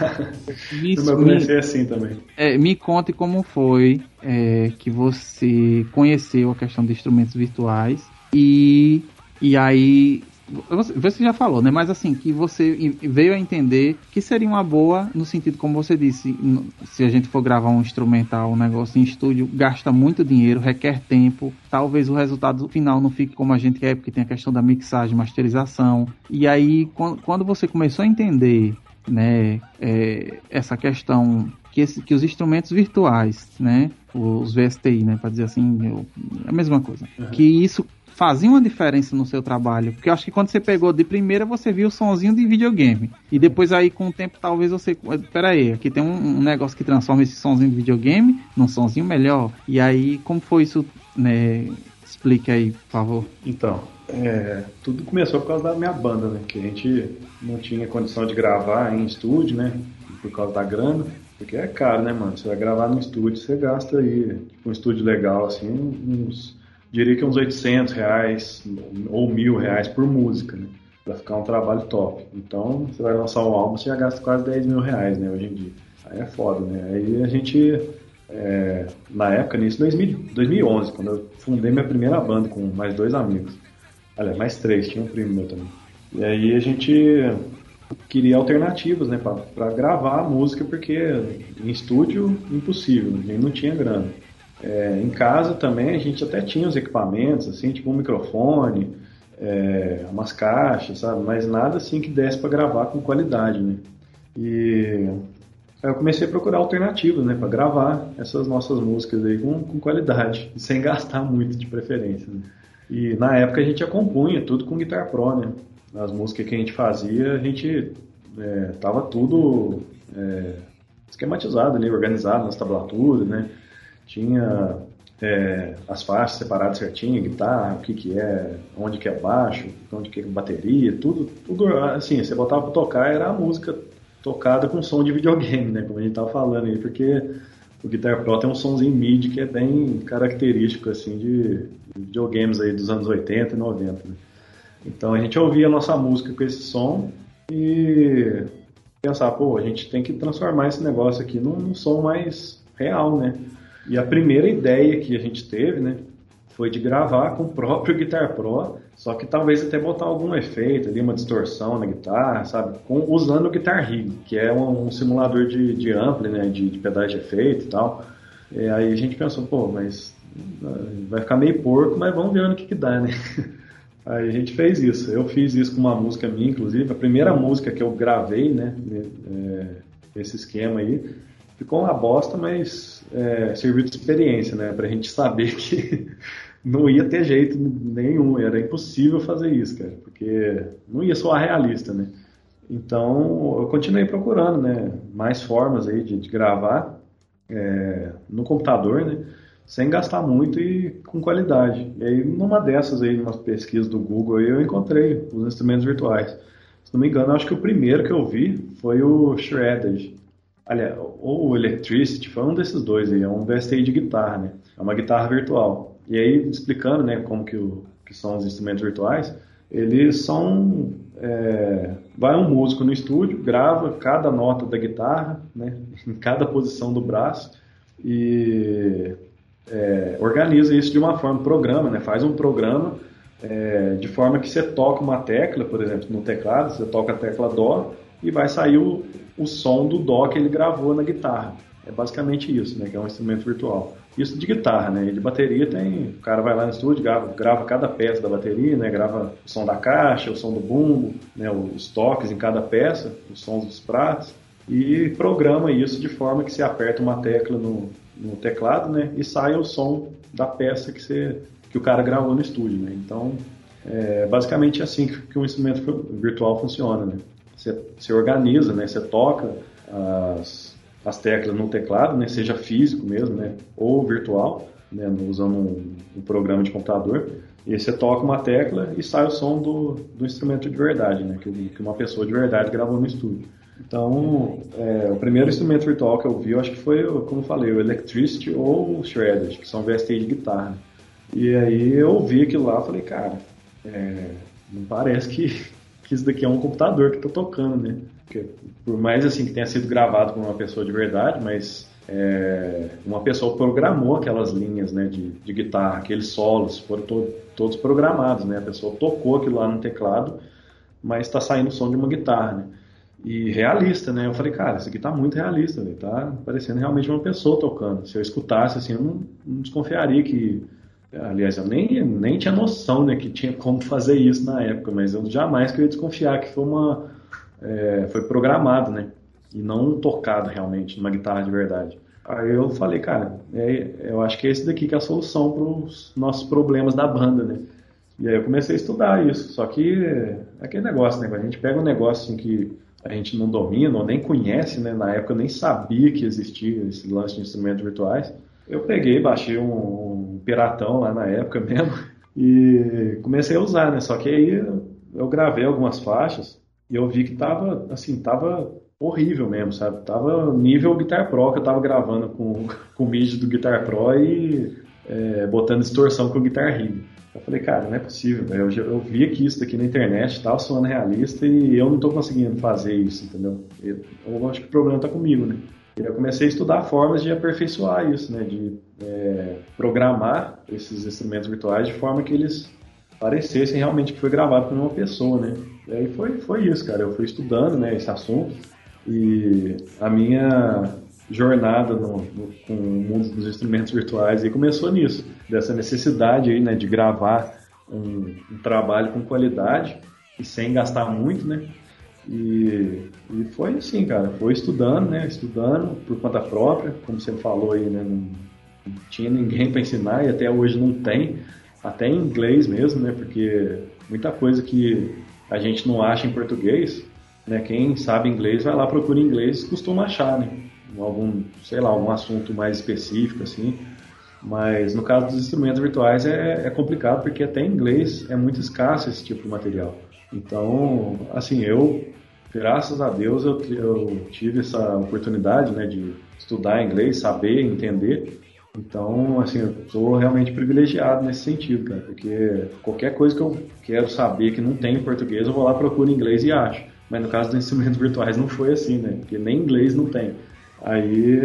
Speaker 3: me, eu comecei me, assim também.
Speaker 1: É, me conte como foi é, que você conheceu a questão de instrumentos virtuais e, e aí você já falou, né? Mas assim, que você veio a entender que seria uma boa, no sentido, como você disse, se a gente for gravar um instrumental, um negócio em estúdio, gasta muito dinheiro, requer tempo, talvez o resultado final não fique como a gente quer, porque tem a questão da mixagem, masterização. E aí, quando você começou a entender, né, é, essa questão que, esse, que os instrumentos virtuais, né, os VSTI, né, para dizer assim, eu, é a mesma coisa, uhum. que isso fazia uma diferença no seu trabalho. Porque eu acho que quando você pegou de primeira, você viu o sonzinho de videogame. E depois aí, com o tempo, talvez você. Pera aí, aqui tem um, negócio que transforma esse sonzinho de videogame num sonzinho melhor. E aí, como foi isso, né? Explique aí, por favor.
Speaker 3: Então, é, tudo começou por causa da minha banda, né? Que a gente não tinha condição de gravar em estúdio, né? Por causa da grana. Porque é caro, né, mano? Você vai gravar no estúdio, você gasta aí, um estúdio legal, assim, uns diria que uns 800 reais ou mil reais por música, né? Pra ficar um trabalho top. Então, você vai lançar um álbum, você já gasta quase 10 mil reais, né, hoje em dia. Aí é foda, né? Aí a gente, é, na época, nisso, 2000, 2011, quando eu fundei minha primeira banda com mais dois amigos. Aliás, mais três, tinha um primo meu também. E aí a gente queria alternativas, né, para gravar a música, porque em estúdio, impossível, nem não tinha grana. É, em casa também a gente até tinha os equipamentos, assim, tipo um microfone, é, umas caixas, sabe? Mas nada assim que desse para gravar com qualidade, né? E Aí eu comecei a procurar alternativas, né, para gravar essas nossas músicas aí com, com qualidade, sem gastar muito de preferência. Né? E na época a gente acompunha tudo com Guitar Pro, né? As músicas que a gente fazia, a gente é, tava tudo é, esquematizado ali, organizado nas tablaturas, né? Tinha é, as faixas separadas certinho, guitarra, o que que é, onde que é baixo, onde que é bateria, tudo, tudo assim, você botava pra tocar, era a música tocada com som de videogame, né, como a gente tava falando aí, porque o Guitar Pro tem um somzinho MIDI que é bem característico, assim, de, videogames aí dos anos 80 e 90, né? Então a gente ouvia a nossa música com esse som e pensar, pô, a gente tem que transformar esse negócio aqui num, num som mais real, né? E a primeira ideia que a gente teve, né, foi de gravar com o próprio Guitar Pro, só que talvez até botar algum efeito ali, uma distorção na guitarra, sabe? Com, usando o Guitar Rig, que é um, um simulador de, de ampli, né, de, de pedais de efeito e tal. E aí a gente pensou, pô, mas ah, vai ficar meio porco, mas vamos ver no que que dá, né? Aí a gente fez isso. Eu fiz isso com uma música minha, inclusive, a primeira música que eu gravei, né, é, esse esquema aí, ficou uma bosta, mas é, serviu de experiência, né? Pra gente saber que não ia ter jeito nenhum, era impossível fazer isso, cara, porque não ia soar realista, né? Então eu continuei procurando, né? Mais formas aí de, de gravar é, no computador, né? Sem gastar muito e com qualidade. E aí, numa dessas aí, numa pesquisa do Google, eu encontrei os instrumentos virtuais. Se não me engano, acho que o primeiro que eu vi foi o Shredded, Aliás, ou o Electricity, foi um desses dois aí, é um VST de guitarra, né? É uma guitarra virtual. E aí, explicando, né, como que, o, que são os instrumentos virtuais, eles são... É, vai um músico no estúdio, grava cada nota da guitarra, né, em cada posição do braço, e é, organiza isso de uma forma, programa, né, faz um programa é, de forma que você toca uma tecla, por exemplo, no teclado, você toca a tecla Dó, e vai sair o, o som do dó que ele gravou na guitarra. É basicamente isso, né? Que é um instrumento virtual. Isso de guitarra, né? E de bateria tem. O cara vai lá no estúdio, grava, grava cada peça da bateria, né? Grava o som da caixa, o som do bumbo, né? Os toques em cada peça, os sons dos pratos. E programa isso de forma que você aperta uma tecla no, no teclado, né? E sai o som da peça que, você, que o cara gravou no estúdio, né? Então, é basicamente assim que, um instrumento virtual funciona, né? Você, organiza, né? Você toca as, as teclas no teclado, né? Seja físico mesmo, né? Ou virtual, né? Usando um, um programa de computador. E aí você toca uma tecla e sai o som do, do instrumento de verdade, né? Que, que uma pessoa de verdade gravou no estúdio. Então, é, o primeiro instrumento virtual que eu vi, eu acho que foi, como falei, o Electricity ou o Shredded, que são VST de guitarra. E aí eu ouvi aquilo lá e falei, cara, é, não parece que, que isso daqui é um computador que está tocando, né? Porque, por mais assim que tenha sido gravado por uma pessoa de verdade, mas é, uma pessoa programou aquelas linhas né, de, de guitarra, aqueles solos, foram to todos programados, né? A pessoa tocou aquilo lá no teclado, mas está saindo o som de uma guitarra, né? E realista, né? Eu falei, cara, isso aqui tá muito realista, véio. tá parecendo realmente uma pessoa tocando. Se eu escutasse assim, eu não, não desconfiaria que Aliás, eu nem, nem tinha noção né, que tinha como fazer isso na época, mas eu jamais queria desconfiar que foi uma é, foi programado, né? E não tocado realmente numa guitarra de verdade. Aí eu falei, cara, é, eu acho que é esse daqui que é a solução para os nossos problemas da banda, né? E aí eu comecei a estudar isso. Só que é aquele negócio, né? A gente pega um negócio assim, que a gente não domina ou nem conhece, né? Na época eu nem sabia que existia esse lance de instrumentos virtuais. Eu peguei, baixei um, piratão lá na época mesmo e comecei a usar, né? Só que aí eu gravei algumas faixas e eu vi que tava, assim, tava horrível mesmo, sabe? Tava nível Guitar Pro que eu tava gravando com, com o MIDI do Guitar Pro e é, botando distorção com o Guitar Rig. Eu falei, cara, não é possível, eu, eu vi aqui isso daqui na internet, tal, soando realista e eu não tô conseguindo fazer isso, entendeu? Eu, eu acho que o problema tá comigo, né? Eu comecei a estudar formas de aperfeiçoar isso, né? De é, programar esses instrumentos virtuais de forma que eles parecessem realmente que foi gravado por uma pessoa, né? E aí foi, foi isso, cara. Eu fui estudando né, esse assunto e a minha jornada no, no, com o mundo dos instrumentos virtuais e começou nisso, dessa necessidade aí, né, de gravar um, um trabalho com qualidade e sem gastar muito, né? E, e foi assim, cara, foi estudando, né? Estudando por conta própria, como você falou aí, né? Não, tinha ninguém para ensinar e até hoje não tem, até em inglês mesmo, né? Porque muita coisa que a gente não acha em português, né? Quem sabe inglês vai lá procura inglês, costuma achar, né? Algum, sei lá, algum assunto mais específico assim. Mas no caso dos instrumentos virtuais é, é complicado porque até em inglês é muito escasso esse tipo de material. Então, assim, eu, graças a Deus, eu, eu tive essa oportunidade né, de estudar inglês, saber, entender. Então, assim, eu sou realmente privilegiado nesse sentido, cara, porque qualquer coisa que eu quero saber que não tem em português, eu vou lá, procuro em inglês e acho. Mas no caso dos instrumentos virtuais não foi assim, né? Porque nem inglês não tem. Aí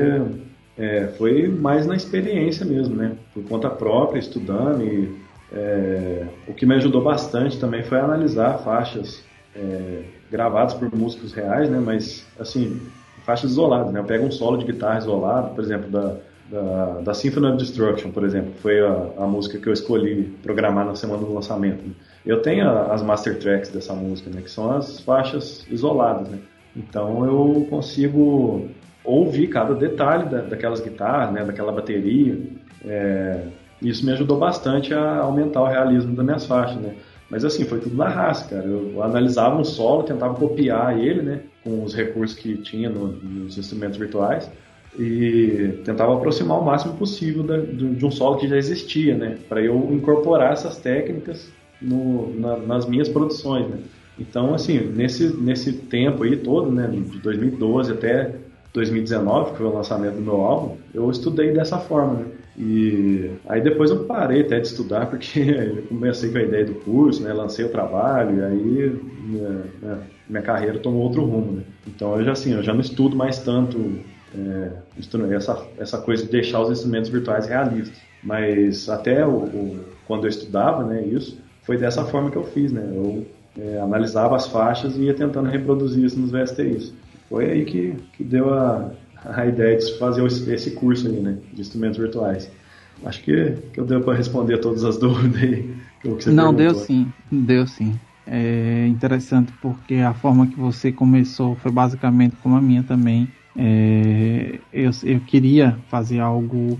Speaker 3: é, foi mais na experiência mesmo, né? Por conta própria, estudando e é, o que me ajudou bastante também foi analisar faixas é, gravadas por músicos reais, né? Mas assim, faixas isoladas, né? Eu pego um solo de guitarra isolado, por exemplo, da, da, da Symphony of Destruction, por exemplo, foi a, a, música que eu escolhi programar na semana do lançamento. Né? Eu tenho a, as master tracks dessa música, né? Que são as faixas isoladas, né? Então eu consigo ouvir cada detalhe da, daquelas guitarras, né? Daquela bateria. É, isso me ajudou bastante a aumentar o realismo das minhas faixas, né? Mas assim, foi tudo na raça, cara. Eu analisava um solo, tentava copiar ele, né? Com os recursos que tinha no, nos instrumentos virtuais e tentava aproximar o máximo possível da, de um solo que já existia, né? Para eu incorporar essas técnicas no, na, nas minhas produções, né? Então, assim, nesse, nesse tempo aí todo, né? De 2012 até 2019, que foi o lançamento do meu álbum, eu estudei dessa forma, né? E aí depois eu parei até de estudar, porque comecei com a ideia do curso, né? Lancei o trabalho, e aí minha, minha, minha carreira tomou outro rumo, né? Então eu já assim, eu já não estudo mais tanto é, essa, essa coisa de deixar os instrumentos virtuais realistas. Mas até o, o, quando eu estudava, né, isso, foi dessa forma que eu fiz, né? Eu é, analisava as faixas e ia tentando reproduzir isso nos VSTIs. Foi aí que, que deu a, a ideia de fazer esse curso aí, né, de instrumentos virtuais. Acho que, que eu deu para responder todas as dúvidas aí.
Speaker 1: Não, perguntou. deu sim, deu sim. É interessante porque a forma que você começou foi basicamente como a minha também. É, eu, eu queria fazer algo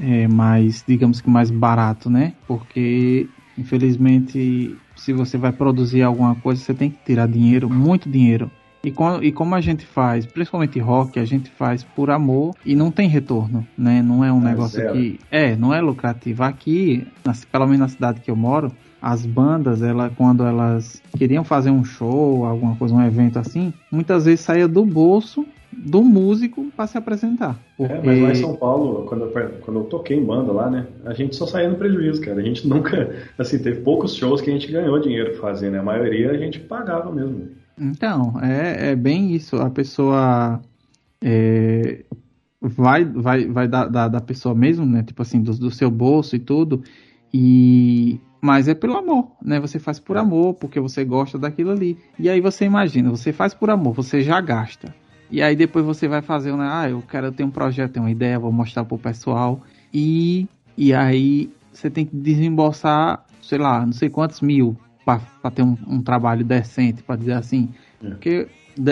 Speaker 1: é, mais, digamos que mais barato, né? Porque infelizmente, se você vai produzir alguma coisa, você tem que tirar dinheiro, muito dinheiro e, com, e como a gente faz, principalmente rock, a gente faz por amor e não tem retorno, né? Não é um é negócio zero. que. É, não é lucrativo. Aqui, na, pelo menos na cidade que eu moro, as bandas, ela, quando elas queriam fazer um show, alguma coisa, um evento assim, muitas vezes saía do bolso do músico para se apresentar.
Speaker 3: Porque... É, mas lá em São Paulo, quando eu, quando eu toquei em banda lá, né, a gente só saía no prejuízo, cara. A gente nunca, assim, teve poucos shows que a gente ganhou dinheiro pra fazer, né? A maioria a gente pagava mesmo.
Speaker 1: Então, é, é bem isso. A pessoa é, vai, vai, vai da, da, da, pessoa mesmo, né? Tipo assim, do, do seu bolso e tudo. E mas é pelo amor, né? Você faz por é. amor, porque você gosta daquilo ali. E aí você imagina, você faz por amor, você já gasta. E aí depois você vai fazer, né? Ah, eu quero ter um projeto, ter uma ideia, vou mostrar pro pessoal. E, e aí você tem que desembolsar, sei lá, não sei quantos mil para ter um, um, trabalho decente, para dizer assim. É. Porque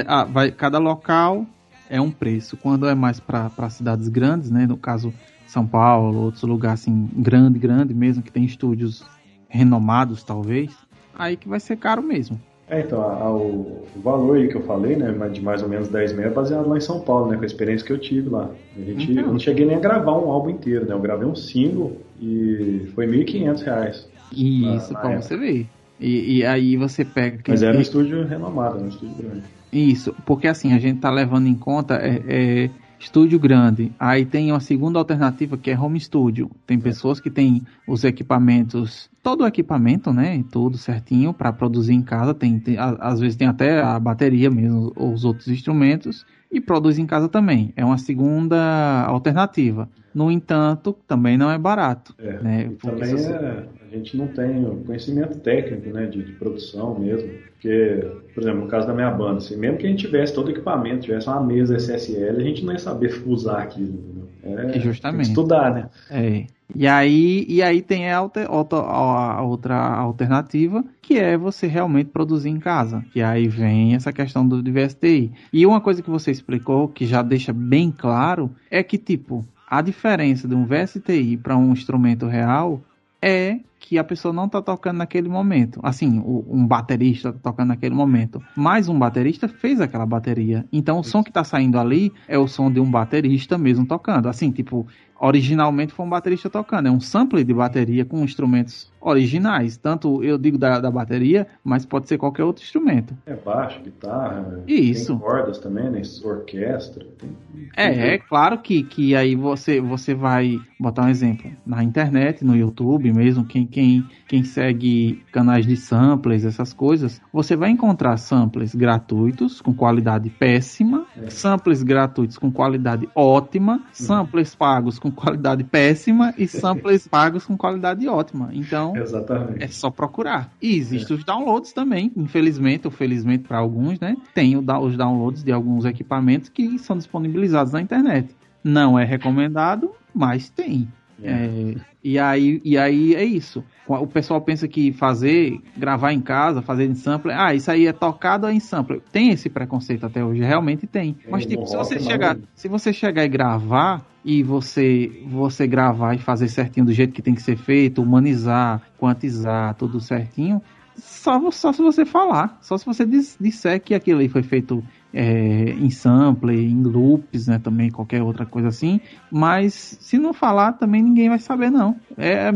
Speaker 1: ah, vai, cada local é um preço. Quando é mais para cidades grandes, né? No caso São Paulo, outros lugares assim, grande, grande mesmo, que tem estúdios renomados talvez, aí que vai ser caro mesmo.
Speaker 3: É, então, a, a, o valor aí que eu falei, né, de mais ou menos 10 mil é baseado lá em São Paulo, né, com a experiência que eu tive lá. A gente, então. Eu não cheguei nem a gravar um álbum inteiro, né, eu gravei um single e foi 1.500 reais.
Speaker 1: Isso, na, na pra você ver. E, e aí você pega.
Speaker 3: Mas era um estúdio renomado, um estúdio grande.
Speaker 1: Isso, porque assim, a gente tá levando em conta é, é, estúdio grande. Aí tem uma segunda alternativa que é home studio. Tem é. pessoas que têm os equipamentos, todo o equipamento, né? Tudo certinho para produzir em casa. Tem, tem, às vezes tem até a bateria mesmo, ou os outros instrumentos, e produz em casa também. É uma segunda alternativa. No entanto, também não é barato.
Speaker 3: É,
Speaker 1: né?
Speaker 3: Também é, a gente não tem conhecimento técnico, né, de, de, produção mesmo. Porque, por exemplo, no caso da minha banda, assim, mesmo que a gente tivesse todo o equipamento, tivesse uma mesa SSL, a gente não ia saber usar aquilo,
Speaker 1: entendeu? É, Justamente.
Speaker 3: estudar, né?
Speaker 1: É. E aí, e aí tem a, a outra alternativa, que é você realmente produzir em casa. Que aí vem essa questão do VSTI. E uma coisa que você explicou, que já deixa bem claro, é que, tipo, a diferença de um VSTI para um instrumento real é que a pessoa não está tocando naquele momento. Assim, um baterista está tocando naquele momento. Mas um baterista fez aquela bateria. Então o som que está saindo ali é o som de um baterista mesmo tocando. Assim, tipo, originalmente foi um baterista tocando. É um sample de bateria com instrumentos originais. Tanto eu digo da, da bateria, mas pode ser qualquer outro instrumento.
Speaker 3: É baixo, guitarra.
Speaker 1: Isso.
Speaker 3: Tem cordas também, né? Orquestra. Tem,
Speaker 1: é, é claro que, que aí você, você vai botar um exemplo. Na internet, no YouTube mesmo, quem, quem, quem segue canais de samplers, essas coisas, você vai encontrar samplers gratuitos com qualidade péssima, é. samplers gratuitos com qualidade ótima, uhum. samplers pagos com qualidade péssima e samplers pagos com qualidade ótima. Então,
Speaker 3: Exatamente.
Speaker 1: é só procurar. E existem é. os downloads também, infelizmente ou felizmente para alguns, né? Tem os downloads de alguns equipamentos que são disponibilizados na internet. Não é recomendado, mas tem. É. E, aí, e aí é isso. O pessoal pensa que fazer, gravar em casa, fazer em sampler, ah, isso aí é tocado em sampler. Tem esse preconceito até hoje, realmente tem. Mas tipo, se você chegar, se você chegar e gravar e você você gravar e fazer certinho do jeito que tem que ser feito, humanizar, quantizar, tudo certinho, só, só se você falar, só se você disser que aquilo aí foi feito é, em sample, em loops, né, também qualquer outra coisa assim. Mas se não falar, também ninguém vai saber não. É,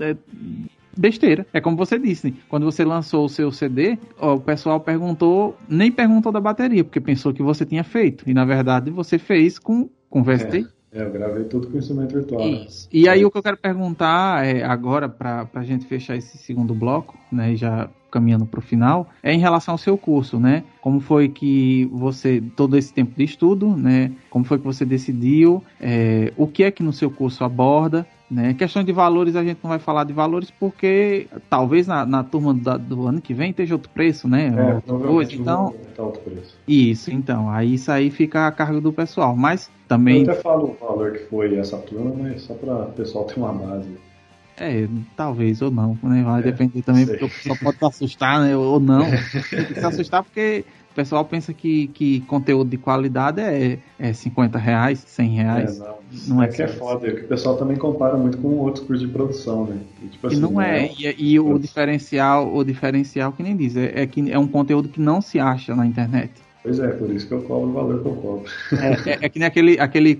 Speaker 1: é besteira. É como você disse, quando você lançou o seu CD, ó, o pessoal perguntou, nem perguntou da bateria, porque pensou que você tinha feito. E na verdade você fez com, com VST.
Speaker 3: É, eu gravei tudo com instrumento virtual. Né?
Speaker 1: E aí o que eu quero perguntar é, agora, para a gente fechar esse segundo bloco, né, já caminhando para o final, é em relação ao seu curso, né? Como foi que você, todo esse tempo de estudo, né? Como foi que você decidiu? É, o que é que no seu curso aborda? Né? Questão de valores, a gente não vai falar de valores porque talvez na, na turma da, do ano que vem esteja outro preço, né?
Speaker 3: É, coisa, então, tá outro preço.
Speaker 1: Isso, então. Aí isso aí fica a cargo do pessoal. Mas também.
Speaker 3: Eu até falo o valor que foi essa turma, mas só para o pessoal ter uma base.
Speaker 1: É, talvez ou não, né? Vai é, depender também, sei. porque o pessoal pode se assustar, né? Ou não. Tem que se assustar porque o pessoal pensa que, que conteúdo de qualidade é, é 50 reais, 100 reais.
Speaker 3: É, não. não é, é que é foda, é que o pessoal também compara muito com outros cursos de produção, né?
Speaker 1: E, tipo assim, e não é, e, e o diferencial, o diferencial que nem diz, é, é que é um conteúdo que não se acha na internet.
Speaker 3: Pois é, por isso que eu cobro o valor que eu cobro.
Speaker 1: É, é, é que nem aquele, aquele,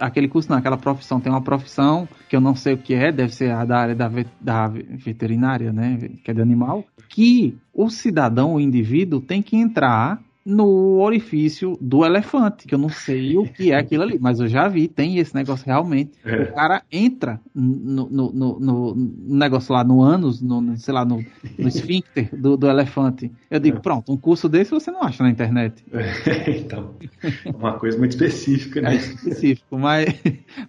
Speaker 1: aquele curso, não, aquela profissão. Tem uma profissão que eu não sei o que é, deve ser a da área da, da veterinária, né? Que é de animal. Que o cidadão, o indivíduo, tem que entrar no orifício do elefante, que eu não sei o que é aquilo ali, mas eu já vi, tem esse negócio realmente. É. O cara entra no, no, no, no, negócio lá, no ânus, no, sei lá, no, esfíncter do, do elefante. Eu digo, é. pronto, um curso desse você não acha na internet.
Speaker 3: É, então, uma coisa muito específica, né?
Speaker 1: É específico, mas,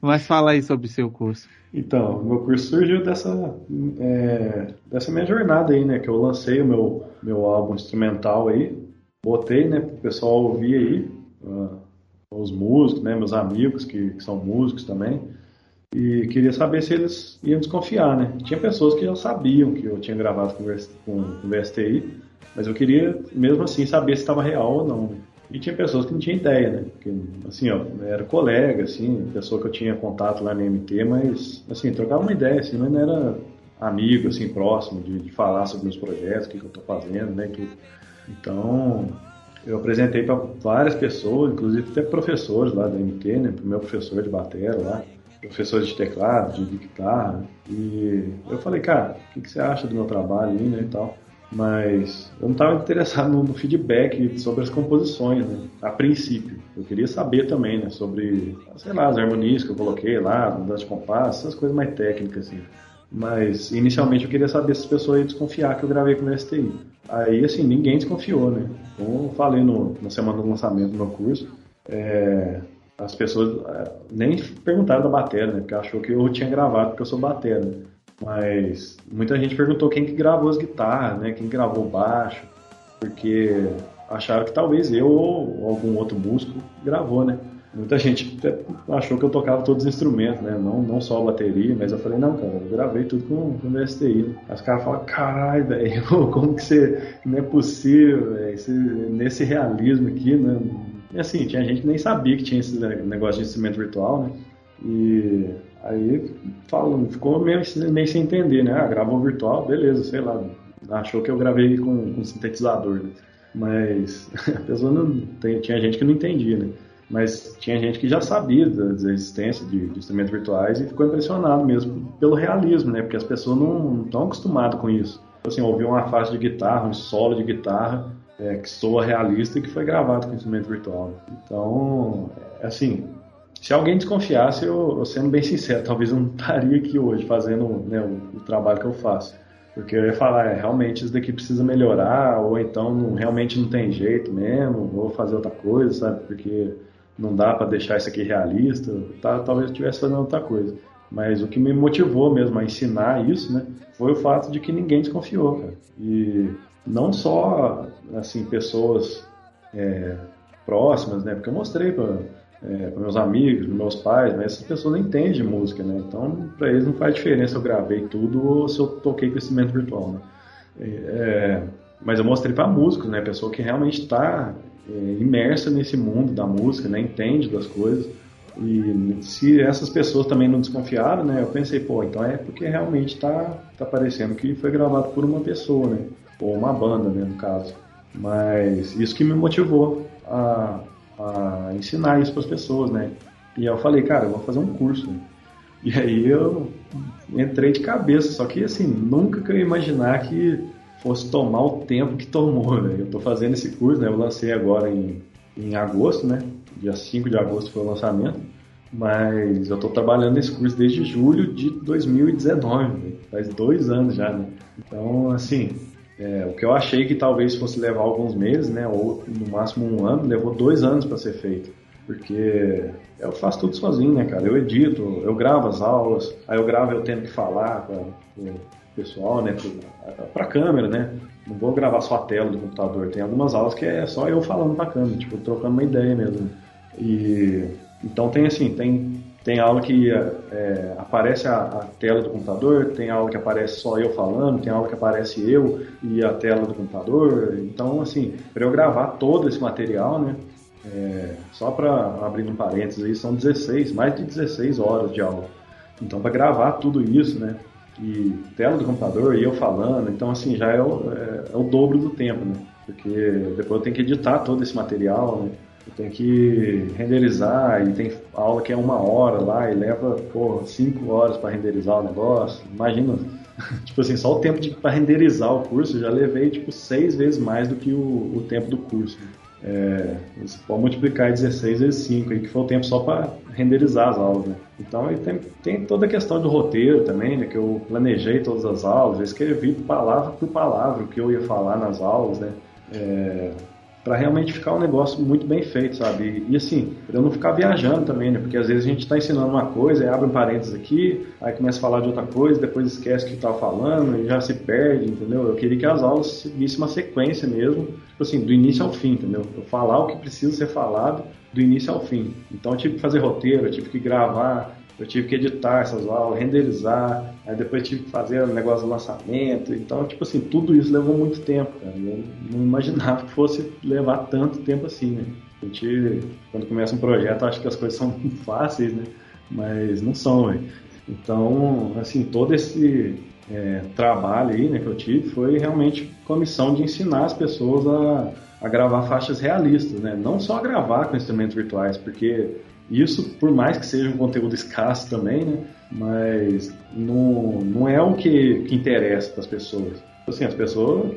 Speaker 1: mas fala aí sobre o seu curso.
Speaker 3: Então, meu curso surgiu dessa, é, dessa minha jornada aí, né? Que eu lancei o meu, meu álbum instrumental aí, botei, né, o pessoal ouvir aí, uh, os músicos, né, meus amigos que, que, são músicos também, e queria saber se eles iam desconfiar, né. Tinha pessoas que já sabiam que eu tinha gravado com, com, com o VSTI, mas eu queria mesmo assim saber se estava real ou não. Né? E tinha pessoas que não tinham ideia, né? Porque, assim, ó, era colega, assim, pessoa que eu tinha contato lá no MT, mas, assim, trocava uma ideia, assim, mas não era amigo, assim, próximo de, de falar sobre meus projetos, o que, que eu estou fazendo, né? Tudo. Então, eu apresentei para várias pessoas, inclusive até professores lá da MT, né? Pro meu professor de bateria lá, professores de teclado, de guitarra. E eu falei, cara, o que, que, você acha do meu trabalho aí, né, e tal. Mas eu não estava interessado no, feedback sobre as composições, né? A princípio. Eu queria saber também, né? Sobre, sei lá, as harmonias que eu coloquei lá, mudança de compasso, essas coisas mais técnicas, assim. Mas inicialmente eu queria saber se as pessoas iam desconfiar que eu gravei com o STI. Aí, assim, ninguém desconfiou, né? Como eu falei no, na semana do lançamento do meu curso, é, as pessoas é, nem perguntaram da bateria, né? Porque achou que eu tinha gravado porque eu sou bateria. Né? Mas muita gente perguntou quem que gravou as guitarras, né? Quem gravou baixo, porque acharam que talvez eu ou algum outro músico gravou, né? Muita gente achou que eu tocava todos os instrumentos, né? Não, não só a bateria, mas eu falei, não, cara, eu gravei tudo com, com o STI. Aí os caras falam, caralho, velho, como que você. Não é possível, véio, nesse realismo aqui, né? E assim, tinha gente que nem sabia que tinha esse negócio de instrumento virtual, né? E aí falando, ficou meio, meio sem entender, né? Ah, gravou virtual, beleza, sei lá. Achou que eu gravei com, com sintetizador, né? Mas a pessoa não. Tem, tinha gente que não entendia, né? Mas tinha gente que já sabia da, existência de, de, instrumentos virtuais e ficou impressionado mesmo pelo realismo, né? Porque as pessoas não estão acostumadas com isso. Assim, ouvir uma faixa de guitarra, um solo de guitarra é, que soa realista e que foi gravado com instrumento virtual. Então, é, assim, se alguém desconfiasse, eu, eu, sendo bem sincero, talvez eu não estaria aqui hoje fazendo né, o, o, trabalho que eu faço. Porque eu ia falar, é, realmente isso daqui precisa melhorar, ou então não, realmente não tem jeito mesmo, vou fazer outra coisa, sabe? Porque não dá para deixar isso aqui realista, tá, talvez eu estivesse fazendo outra coisa. Mas o que me motivou mesmo a ensinar isso, né, foi o fato de que ninguém desconfiou, cara. E não só, assim, pessoas é, próximas, né, porque eu mostrei para é, meus amigos, meus pais, mas essas pessoas não entendem música, né, então para eles não faz diferença se eu gravei tudo ou se eu toquei com instrumento virtual, né. É, mas eu mostrei para músicos, né, pessoa que realmente está é, imersa nesse mundo da música, né, entende das coisas. E se essas pessoas também não desconfiaram, né, eu pensei, pô, então é porque realmente está tá parecendo que foi gravado por uma pessoa, né, ou uma banda, né, no caso. Mas isso que me motivou a, a ensinar isso para as pessoas, né. E eu falei, cara, eu vou fazer um curso. E aí eu entrei de cabeça, só que assim, nunca que eu ia imaginar que fosse tomar o tempo que tomou, né? Eu estou fazendo esse curso, né? Eu lancei agora em, em agosto, né? Dia 5 de agosto foi o lançamento, mas eu estou trabalhando nesse curso desde julho de 2019, né? faz dois anos já, né? Então, assim, é, o que eu achei que talvez fosse levar alguns meses, né? Ou no máximo um ano, levou dois anos para ser feito, porque eu faço tudo sozinho, né, cara? Eu edito, eu gravo as aulas, aí eu gravo eu tendo que falar com pessoal, né, para câmera, né? Não vou gravar só a tela do computador. Tem algumas aulas que é só eu falando para câmera, tipo trocando uma ideia mesmo. E então tem assim, tem tem aula que é, aparece a, a, tela do computador, tem aula que aparece só eu falando, tem aula que aparece eu e a tela do computador. Então assim, para eu gravar todo esse material, né? É, só para abrir um parênteses aí, são 16, mais de 16 horas de aula. Então, para gravar tudo isso, né? E tela do computador e eu falando, então assim, já é o, é, é o dobro do tempo, né? Porque depois eu tenho que editar todo esse material, né? Eu tenho que renderizar e tem aula que é uma hora lá e leva, pô, cinco horas para renderizar o negócio. Imagina, tipo assim, só o tempo para renderizar o curso eu já levei tipo seis vezes mais do que o, o tempo do curso. É, você pode multiplicar 16 vezes 5, aí, que foi o tempo só para renderizar as aulas. Né? Então tem, tem, toda a questão do roteiro também, né, que eu planejei todas as aulas, eu escrevi palavra por palavra o que eu ia falar nas aulas, né? É, para realmente ficar um negócio muito bem feito, sabe? E, e assim, eu não ficar viajando também, né? Porque às vezes a gente está ensinando uma coisa, aí abre um parênteses aqui, aí começa a falar de outra coisa, depois esquece o que estava falando e já se perde, entendeu? Eu queria que as aulas seguissem uma sequência mesmo, tipo assim, do início ao fim, entendeu? Eu falar o que precisa ser falado do início ao fim. Então eu tive que fazer roteiro, eu tive que gravar, eu tive que editar essas aulas, renderizar, aí depois tive que fazer o negócio do lançamento. Então, tipo assim, tudo isso levou muito tempo, cara. Eu não imaginava que fosse levar tanto tempo assim, né? A gente, quando começa um projeto, acha que as coisas são fáceis, né? Mas não são, velho. Então, assim, todo esse é, trabalho aí, né, que eu tive foi realmente com a missão de ensinar as pessoas a, a gravar faixas realistas, né? Não só a gravar com instrumentos virtuais, porque isso, por mais que seja um conteúdo escasso também, né? Mas não, não é o que, que interessa para as pessoas. Assim, as pessoas,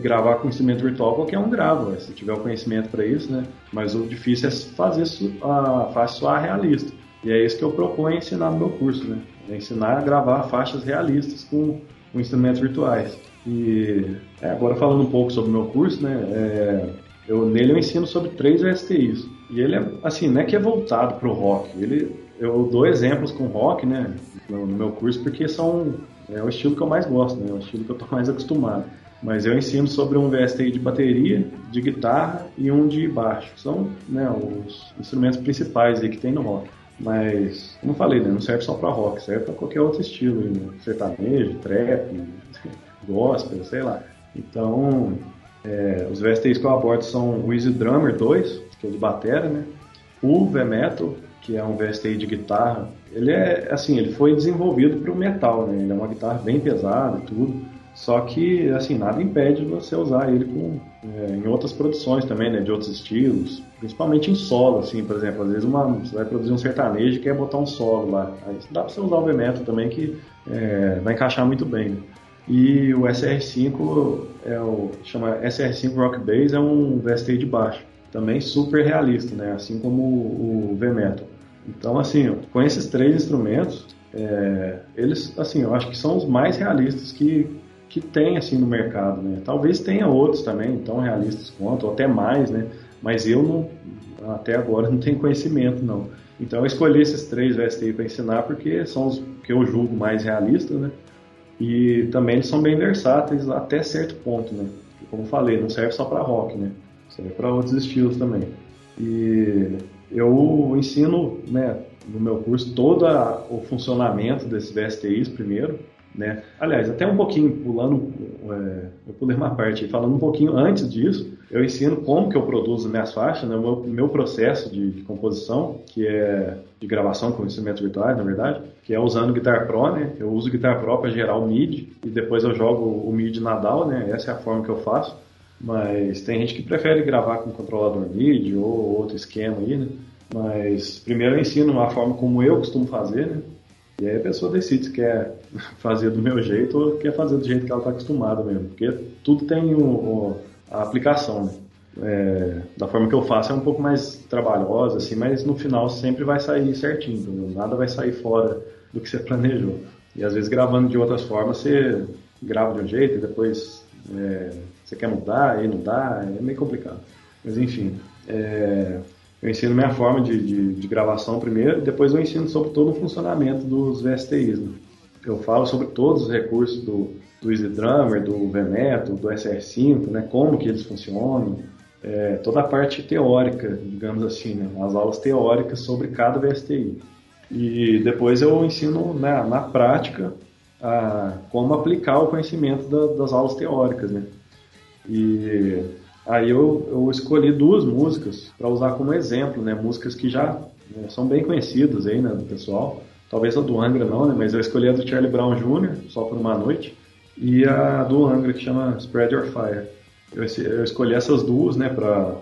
Speaker 3: gravar com instrumento virtual, qualquer um grava, se tiver o conhecimento para isso, né? Mas o difícil é fazer a faixa soar realista. E é isso que eu proponho ensinar no meu curso, né? É ensinar a gravar faixas realistas com, com instrumentos virtuais. E é, agora falando um pouco sobre o meu curso, né? É, eu, nele eu ensino sobre três STIs. E ele é, assim, não é que é voltado para o rock, ele eu dou exemplos com rock, né, no, no meu curso, porque são é o estilo que eu mais gosto, né, é o estilo que eu tô mais acostumado. Mas eu ensino sobre um VSTI de bateria, de guitarra e um de baixo. São né, os instrumentos principais aí que tem no rock. Mas, como falei, né, não serve só para rock, serve para qualquer outro estilo, né? sertanejo, trap, gospel, sei lá. Então, é, os VSTs que eu abordo são o Easy Drummer 2, que é de bateria, né? O V-Metal, que é um VST de guitarra, ele é assim, ele foi desenvolvido para o metal, né? Ele é uma guitarra bem pesada e tudo. Só que, assim, nada impede você usar ele com, é, em outras produções também, né? De outros estilos, principalmente em solo, assim, por exemplo. Às vezes uma, você vai produzir um sertanejo e quer botar um solo lá. Aí dá para você usar o V-Metal também, que é, vai encaixar muito bem. Né? E o SR5 é o chama SR5 Rock Bass é um VST de baixo, também super realista, né? Assim como o, V Metal. Então assim, com esses três instrumentos, é, eles assim, eu acho que são os mais realistas que que tem assim no mercado, né? Talvez tenha outros também tão realistas quanto, ou até mais, né? Mas eu não até agora não tenho conhecimento não. Então eu escolhi esses três VST para ensinar porque são os que eu julgo mais realistas, né? E também eles são bem versáteis até certo ponto, né? Como falei, não serve só para rock, né? Serve para outros estilos também. E eu ensino, né, no meu curso todo a, o funcionamento desses VSTIs primeiro, né? Aliás, até um pouquinho pulando, é, eu pulei uma parte, falando um pouquinho antes disso, eu ensino como que eu produzo minhas faixas, né? o meu, meu processo de, de, composição, que é de gravação com instrumentos virtuais, na verdade, que é usando Guitar Pro, né? Eu uso Guitar Pro para gerar o MIDI e depois eu jogo o MIDI na DAW, né? Essa é a forma que eu faço. Mas tem gente que prefere gravar com controlador MIDI ou outro esquema aí, né? Mas primeiro eu ensino a forma como eu costumo fazer, né? E aí a pessoa decide se quer fazer do meu jeito ou quer fazer do jeito que ela está acostumada mesmo. Porque tudo tem o, o, a aplicação, né? É, da forma que eu faço é um pouco mais trabalhosa, assim, mas no final sempre vai sair certinho, entendeu? nada vai sair fora do que você planejou. E às vezes gravando de outras formas, você grava de um jeito e depois é, você quer mudar e não dá, é meio complicado. Mas enfim, é, eu ensino minha forma de, de, de, gravação primeiro, depois eu ensino sobre todo o funcionamento dos VSTIs. Né? Eu falo sobre todos os recursos do, do Easy Drummer, do VMetal, do SR5, né? como que eles funcionam, é, toda a parte teórica, digamos assim, né? as aulas teóricas sobre cada VSTI. E depois eu ensino né, na prática a, como aplicar o conhecimento da, das aulas teóricas. Né? E Aí eu, eu escolhi duas músicas para usar como exemplo, né? Músicas que já né, são bem conhecidas aí, né, do pessoal. Talvez a do Angra não, né? Mas eu escolhi a do Charlie Brown Jr., Só por uma Noite, e a do Angra, que chama Spread Your Fire. Eu, eu escolhi essas duas, né, para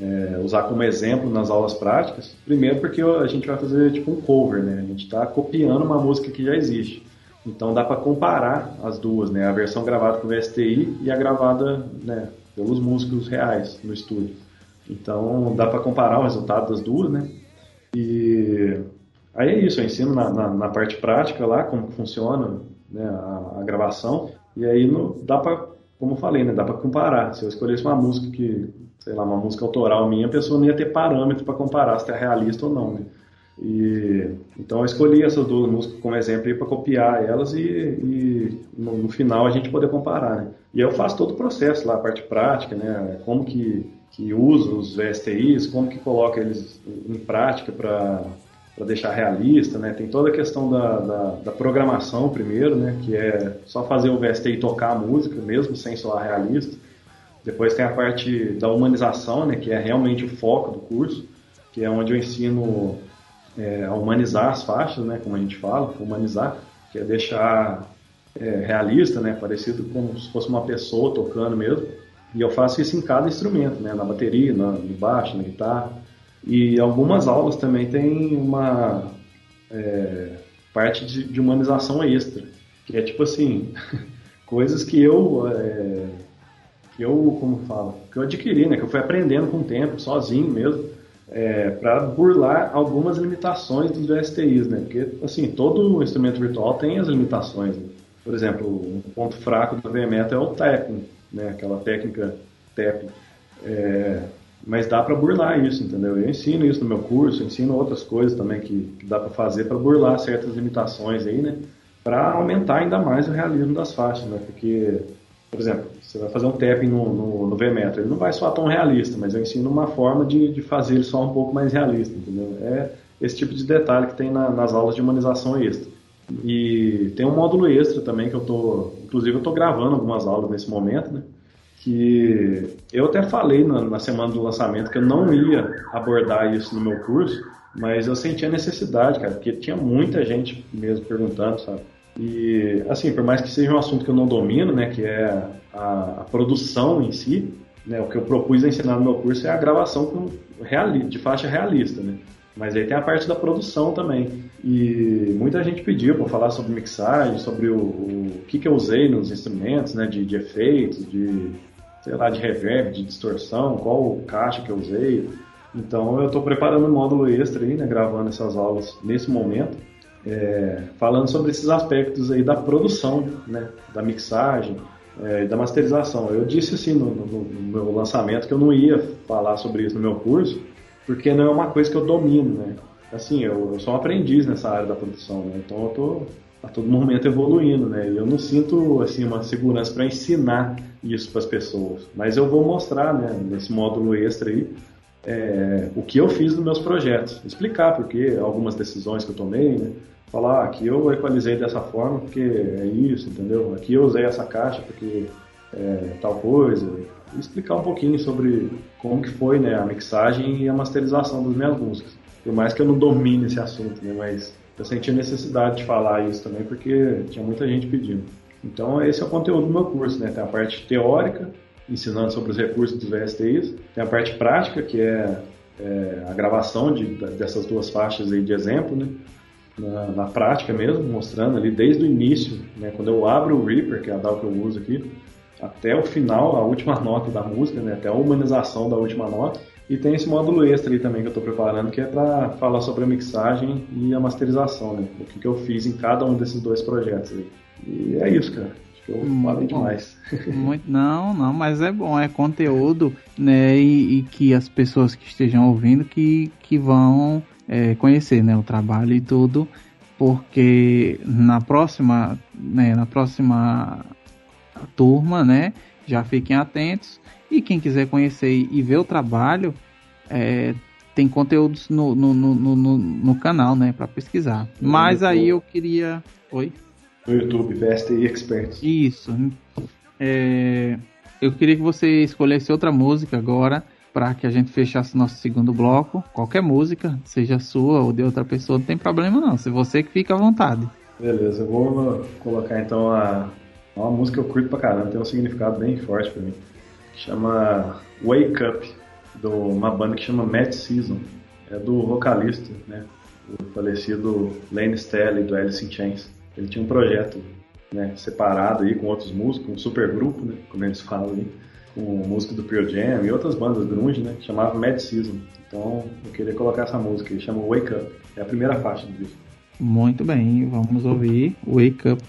Speaker 3: é, usar como exemplo nas aulas práticas. Primeiro porque a gente vai fazer tipo um cover, né? A gente está copiando uma música que já existe. Então dá para comparar as duas, né? A versão gravada com o STI e a gravada, né, pelos músicos reais no estúdio. Então dá para comparar o resultado das duas, né? E aí é isso, eu ensino na, na, na parte prática lá como funciona né, a, a, gravação e aí no, dá para, como eu falei, né, dá para comparar. Se eu escolhesse uma música que, sei lá, uma música autoral minha, a pessoa não ia ter parâmetro para comparar se é realista ou não, né? E, então eu escolhi essas duas músicas como exemplo para copiar elas e, e no, no, final a gente poder comparar. Né? E eu faço todo o processo lá, a parte prática, né? como que, que uso os VSTIs, como que coloca eles em prática para deixar realista. Né? Tem toda a questão da, da, da, programação primeiro, né? que é só fazer o VSTI tocar a música mesmo sem soar realista. Depois tem a parte da humanização, né? que é realmente o foco do curso, que é onde eu ensino é, a humanizar as faixas, né, como a gente fala, humanizar, que é deixar é, realista, né, parecido como se fosse uma pessoa tocando mesmo. E eu faço isso em cada instrumento, né, na bateria, na, no baixo, na guitarra. E algumas aulas também tem uma é, parte de, de, humanização extra, que é tipo assim, coisas que eu é, que eu, como falo, que eu adquiri, né, que eu fui aprendendo com o tempo, sozinho mesmo é, para burlar algumas limitações dos VSTIs, né? Porque, assim, todo instrumento virtual tem as limitações. Né? Por exemplo, um ponto fraco do VMeta é o tapping, né? Aquela técnica tapping. É, mas dá para burlar isso, entendeu? Eu ensino isso no meu curso, ensino outras coisas também que, que dá para fazer para burlar certas limitações aí, né? Para aumentar ainda mais o realismo das faixas, né? Porque, por exemplo, você vai fazer um tapping no, no, no ele não vai soar tão realista, mas eu ensino uma forma de, de fazer ele soar um pouco mais realista, entendeu? É esse tipo de detalhe que tem na, nas aulas de humanização extra. E tem um módulo extra também que eu tô, inclusive eu tô gravando algumas aulas nesse momento, né? Que eu até falei na, na semana do lançamento que eu não ia abordar isso no meu curso, mas eu senti a necessidade, cara, porque tinha muita gente mesmo perguntando, sabe? E, assim, por mais que seja um assunto que eu não domino, né, que é a, a produção em si, né, o que eu propus ensinar no meu curso é a gravação com reali de faixa realista, né? Mas aí tem a parte da produção também. E muita gente pediu para falar sobre mixagem, sobre o, o que, que eu usei nos instrumentos, né, de, de efeitos, de, sei lá, de reverb, de distorção, qual caixa que eu usei. Então eu estou preparando um módulo extra aí, né, gravando essas aulas nesse momento, é, falando sobre esses aspectos aí da produção, né, da mixagem é, e da masterização. Eu disse assim no, no, no meu lançamento que eu não ia falar sobre isso no meu curso, porque não é uma coisa que eu domino, né? Assim, eu, eu sou um aprendiz nessa área da produção, né? Então eu tô a todo momento evoluindo, né? E eu não sinto assim uma segurança para ensinar isso para as pessoas, mas eu vou mostrar, né, nesse módulo extra aí, é, o que eu fiz nos meus projetos, explicar porque algumas decisões que eu tomei, né? Falar, ah, aqui eu equalizei dessa forma porque é isso, entendeu? Aqui eu usei essa caixa porque é tal coisa, e explicar um pouquinho sobre como que foi né, a mixagem e a masterização das minhas músicas. Por mais que eu não domine esse assunto, né, mas eu senti a necessidade de falar isso também porque tinha muita gente pedindo. Então esse é o conteúdo do meu curso, né? Tem a parte teórica, ensinando sobre os recursos dos VSTIs, tem a parte prática, que é, é a gravação de, dessas duas faixas aí de exemplo, né? Na, na, prática mesmo, mostrando ali desde o início, né? Quando eu abro o Reaper, que é a DAW que eu uso aqui, até o final, a última nota da música, né? até a humanização da última nota. E tem esse módulo extra aí também que eu estou preparando, que é para falar sobre a mixagem e a masterização, né? O que, que eu fiz em cada um desses dois projetos aí. E é isso, cara. Acho que eu muito falei demais.
Speaker 1: Muito, não, não, mas é bom, é conteúdo, né? E, e que as pessoas que estejam ouvindo que, que vão é, conhecer, né? O trabalho e tudo, porque na próxima, né? Na próxima turma, né? Já fiquem atentos. E quem quiser conhecer e ver o trabalho, é, tem conteúdos no, no, no, no, no canal, né? Para pesquisar. Mas aí eu queria. Oi?
Speaker 3: No YouTube, VSTI Experts.
Speaker 1: Isso. É, eu queria que você escolhesse outra música agora para que a gente fechasse nosso segundo bloco. Qualquer música, seja sua ou de outra pessoa, não tem problema não. Se você que fica à vontade.
Speaker 3: Beleza, eu vou colocar então a uma música que eu curto pra caramba, tem um significado bem forte pra mim. Chama Wake Up, de uma banda que chama Mad Season. É do vocalista, né? O falecido Lane Staley, do Alice in Chains. Ele tinha um projeto né, separado aí com outros músicos, um super grupo, né? Como eles falam aí. Com música do Pearl Jam e outras bandas grunge, né? Chamava Mad Season. Então eu queria colocar essa música chama Wake Up. É a primeira faixa do disco.
Speaker 1: Muito bem, vamos ouvir Wake Up.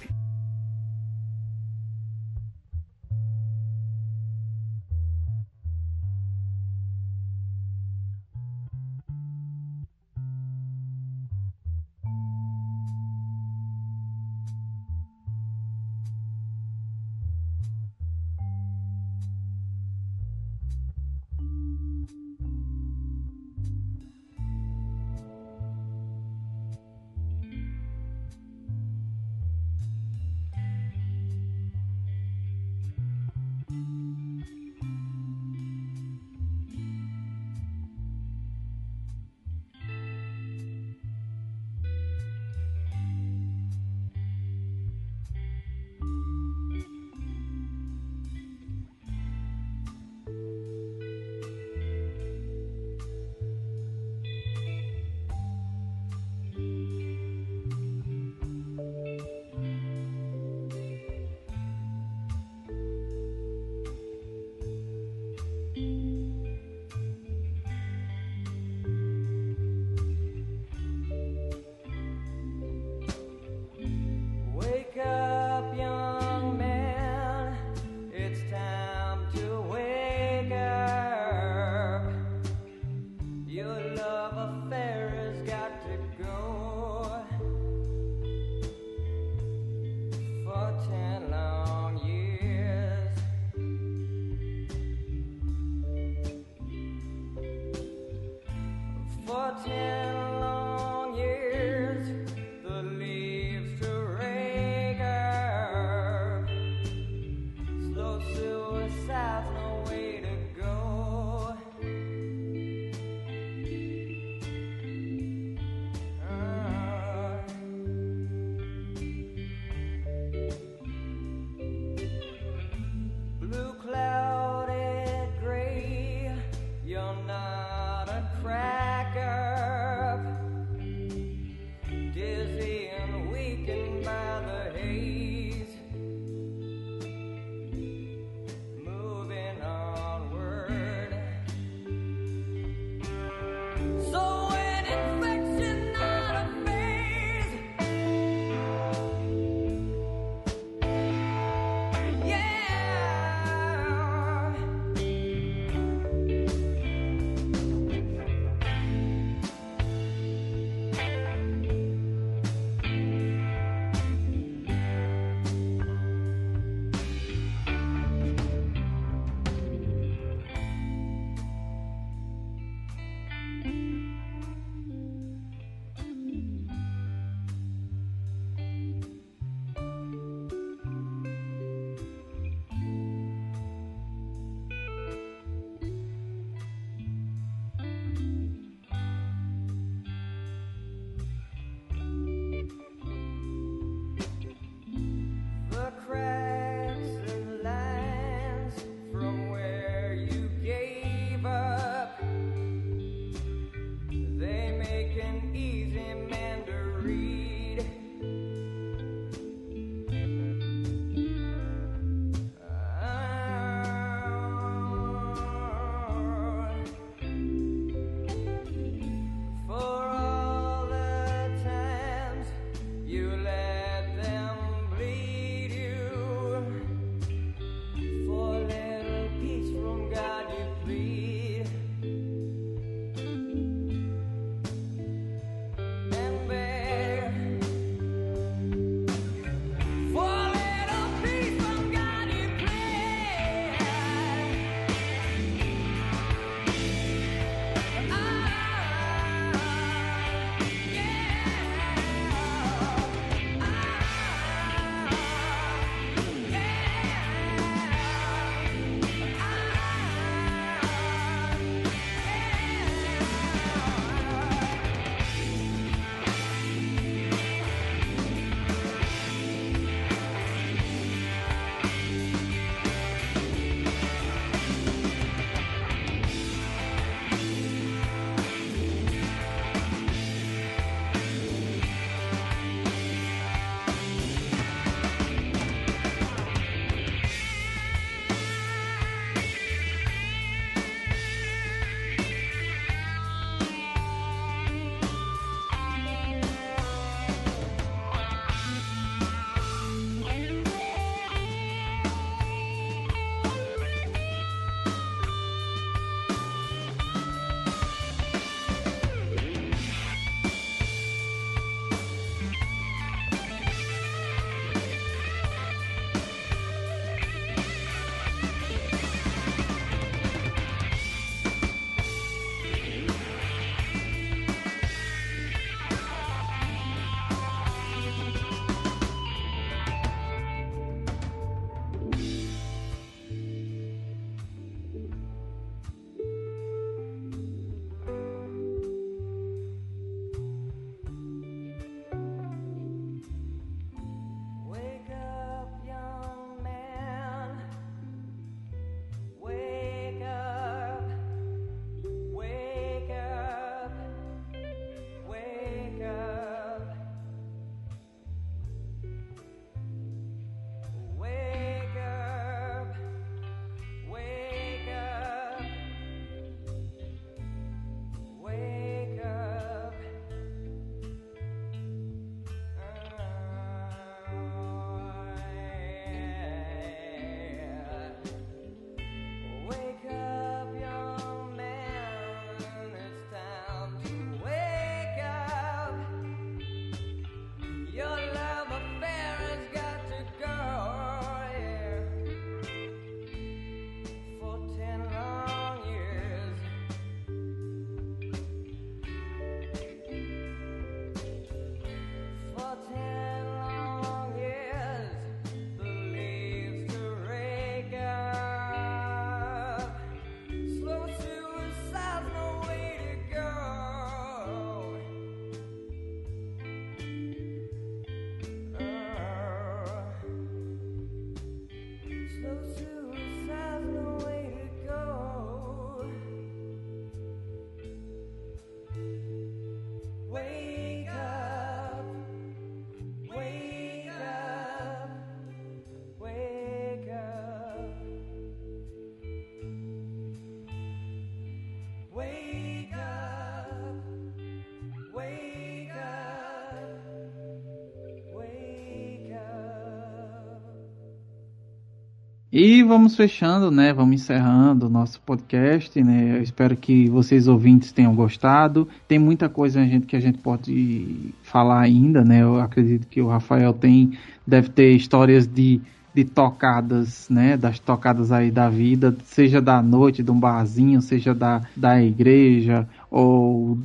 Speaker 1: E vamos fechando, né? Vamos encerrando o nosso podcast, né? Eu espero que vocês ouvintes tenham gostado. Tem muita coisa gente, que a gente pode falar ainda, né? Eu acredito que o Rafael tem, deve ter histórias de de tocadas, né, das tocadas aí da vida, seja da noite, de um barzinho, seja da, da igreja ou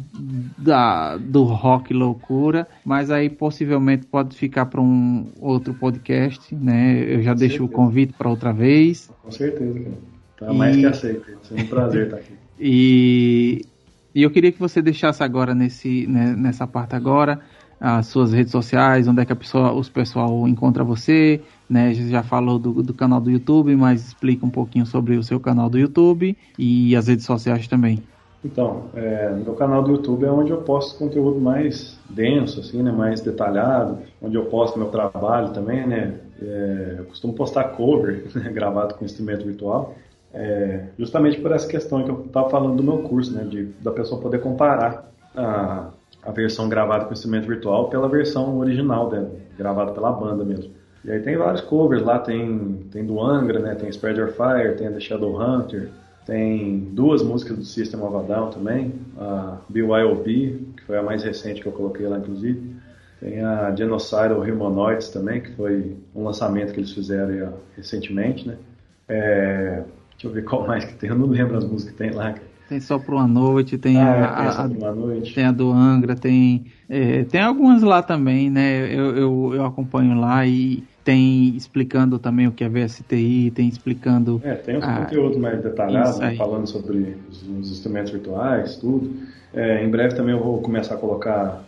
Speaker 1: da, do rock loucura, mas aí possivelmente pode ficar para um outro podcast, né? Eu já Com deixo certeza. o convite para outra vez.
Speaker 3: Com certeza, cara. Tá e... mais que aceito. É um prazer estar aqui.
Speaker 1: E, e eu queria que você deixasse agora nesse, né, nessa parte agora as suas redes sociais, onde é que a pessoa, os pessoal encontra você, né? Já falou do, do canal do YouTube, mas explica um pouquinho sobre o seu canal do YouTube e as redes sociais também.
Speaker 3: Então, é, meu canal do YouTube é onde eu posto conteúdo mais denso, assim, né, mais detalhado, onde eu posto meu trabalho também, né. É, eu costumo postar cover né, gravado com instrumento virtual, é, justamente por essa questão que eu estava falando do meu curso, né, de da pessoa poder comparar a, a versão gravada com instrumento virtual pela versão original dela, gravada pela banda mesmo. E aí tem vários covers lá, tem, tem do Angra, né, tem Spread Your Fire, tem The Shadow Hunter, tem duas músicas do System of a Down também, a BYOB, que foi a mais recente que eu coloquei lá inclusive, tem a Genocidal Humanoids também, que foi um lançamento que eles fizeram recentemente, né. É, deixa eu ver qual mais que tem, eu não lembro as músicas que tem lá,
Speaker 1: tem só por uma noite, tem ah, a, a, a noite. tem a do Angra, tem é, tem algumas lá também, né? Eu, eu, eu, acompanho lá e tem explicando também o que é VSTI, tem explicando.
Speaker 3: É, tem uns a, conteúdos mais detalhados, né, falando sobre os, os, instrumentos virtuais, tudo. É, em breve também eu vou começar a colocar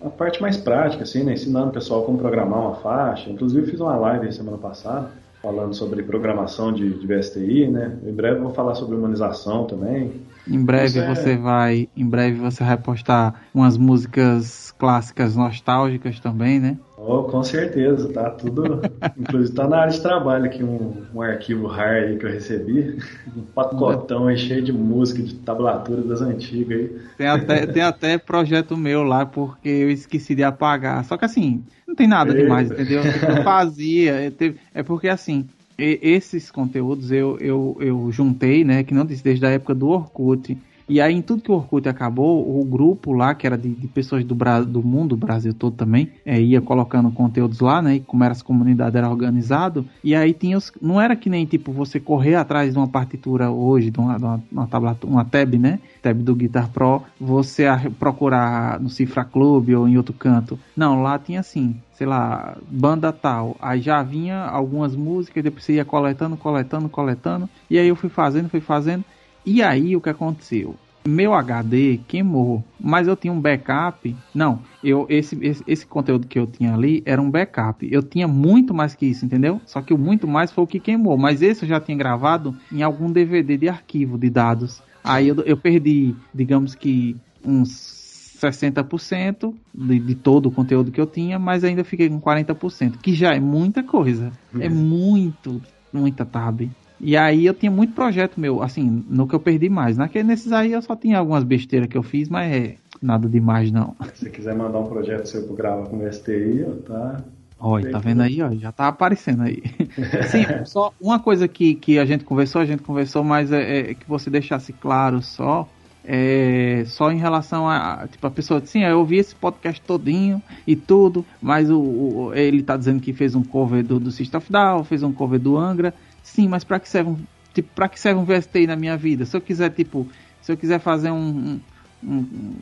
Speaker 3: a parte mais prática, assim, né? Ensinando o pessoal como programar uma faixa. Inclusive fiz uma live semana passada falando sobre programação de, de VSTI, né? Em breve eu vou falar sobre humanização também.
Speaker 1: Em breve é... você vai, em breve você vai postar umas músicas clássicas nostálgicas também, né?
Speaker 3: Oh, com certeza, tá tudo. Inclusive tá na área de trabalho aqui um, um arquivo RAR aí que eu recebi, um pacotão aí cheio de música, de tablatura das antigas aí.
Speaker 1: Tem até, tem até projeto meu lá porque eu esqueci de apagar. Só que assim, não tem nada Eita. demais, entendeu? Eu fazia, é porque assim, esses conteúdos eu, eu, eu juntei, né? Que não disse desde a época do Orkut. E aí, em tudo que o Orkut acabou, o grupo lá, que era de, de pessoas do, do mundo, Brasil todo também, é, ia colocando conteúdos lá, né? E como era essa comunidade era organizado. E aí tinha os. Não era que nem tipo você correr atrás de uma partitura hoje, de uma, de uma, uma, uma tab, né? Tab do Guitar Pro, você procurar no Cifra Club ou em outro canto. Não, lá tinha assim sei lá, banda tal. Aí já vinha algumas músicas, depois você ia coletando, coletando, coletando. E aí eu fui fazendo, fui fazendo. E aí o que aconteceu? Meu HD queimou, mas eu tinha um backup. Não, eu esse, esse, esse conteúdo que eu tinha ali era um backup. Eu tinha muito mais que isso, entendeu? Só que o muito mais foi o que queimou. Mas esse eu já tinha gravado em algum DVD de arquivo de dados. Aí eu, eu perdi, digamos que uns 60% de, de, todo o conteúdo que eu tinha, mas ainda fiquei com 40%, que já é muita coisa. É muito, muita tab. E aí eu tinha muito projeto meu, assim, no que eu perdi mais. Naquele, nesses aí eu só tinha algumas besteiras que eu fiz, mas é nada demais não.
Speaker 3: Se quiser mandar um projeto seu pro Grava com STI, tá.
Speaker 1: Olha, tá vendo aí, ó, já tá aparecendo aí. Sim, só uma coisa que, que a gente conversou, a gente conversou, mas é, é que você deixasse claro só, é, só em relação a, tipo, a pessoa disse, sim, eu ouvi esse podcast todinho e tudo, mas o, o, ele tá dizendo que fez um cover do, do System of Down, fez um cover do Angra, Sim, mas para que serve um, tipo, para que serve um VSTI na minha vida? Se eu quiser, tipo, se eu quiser fazer um, um, um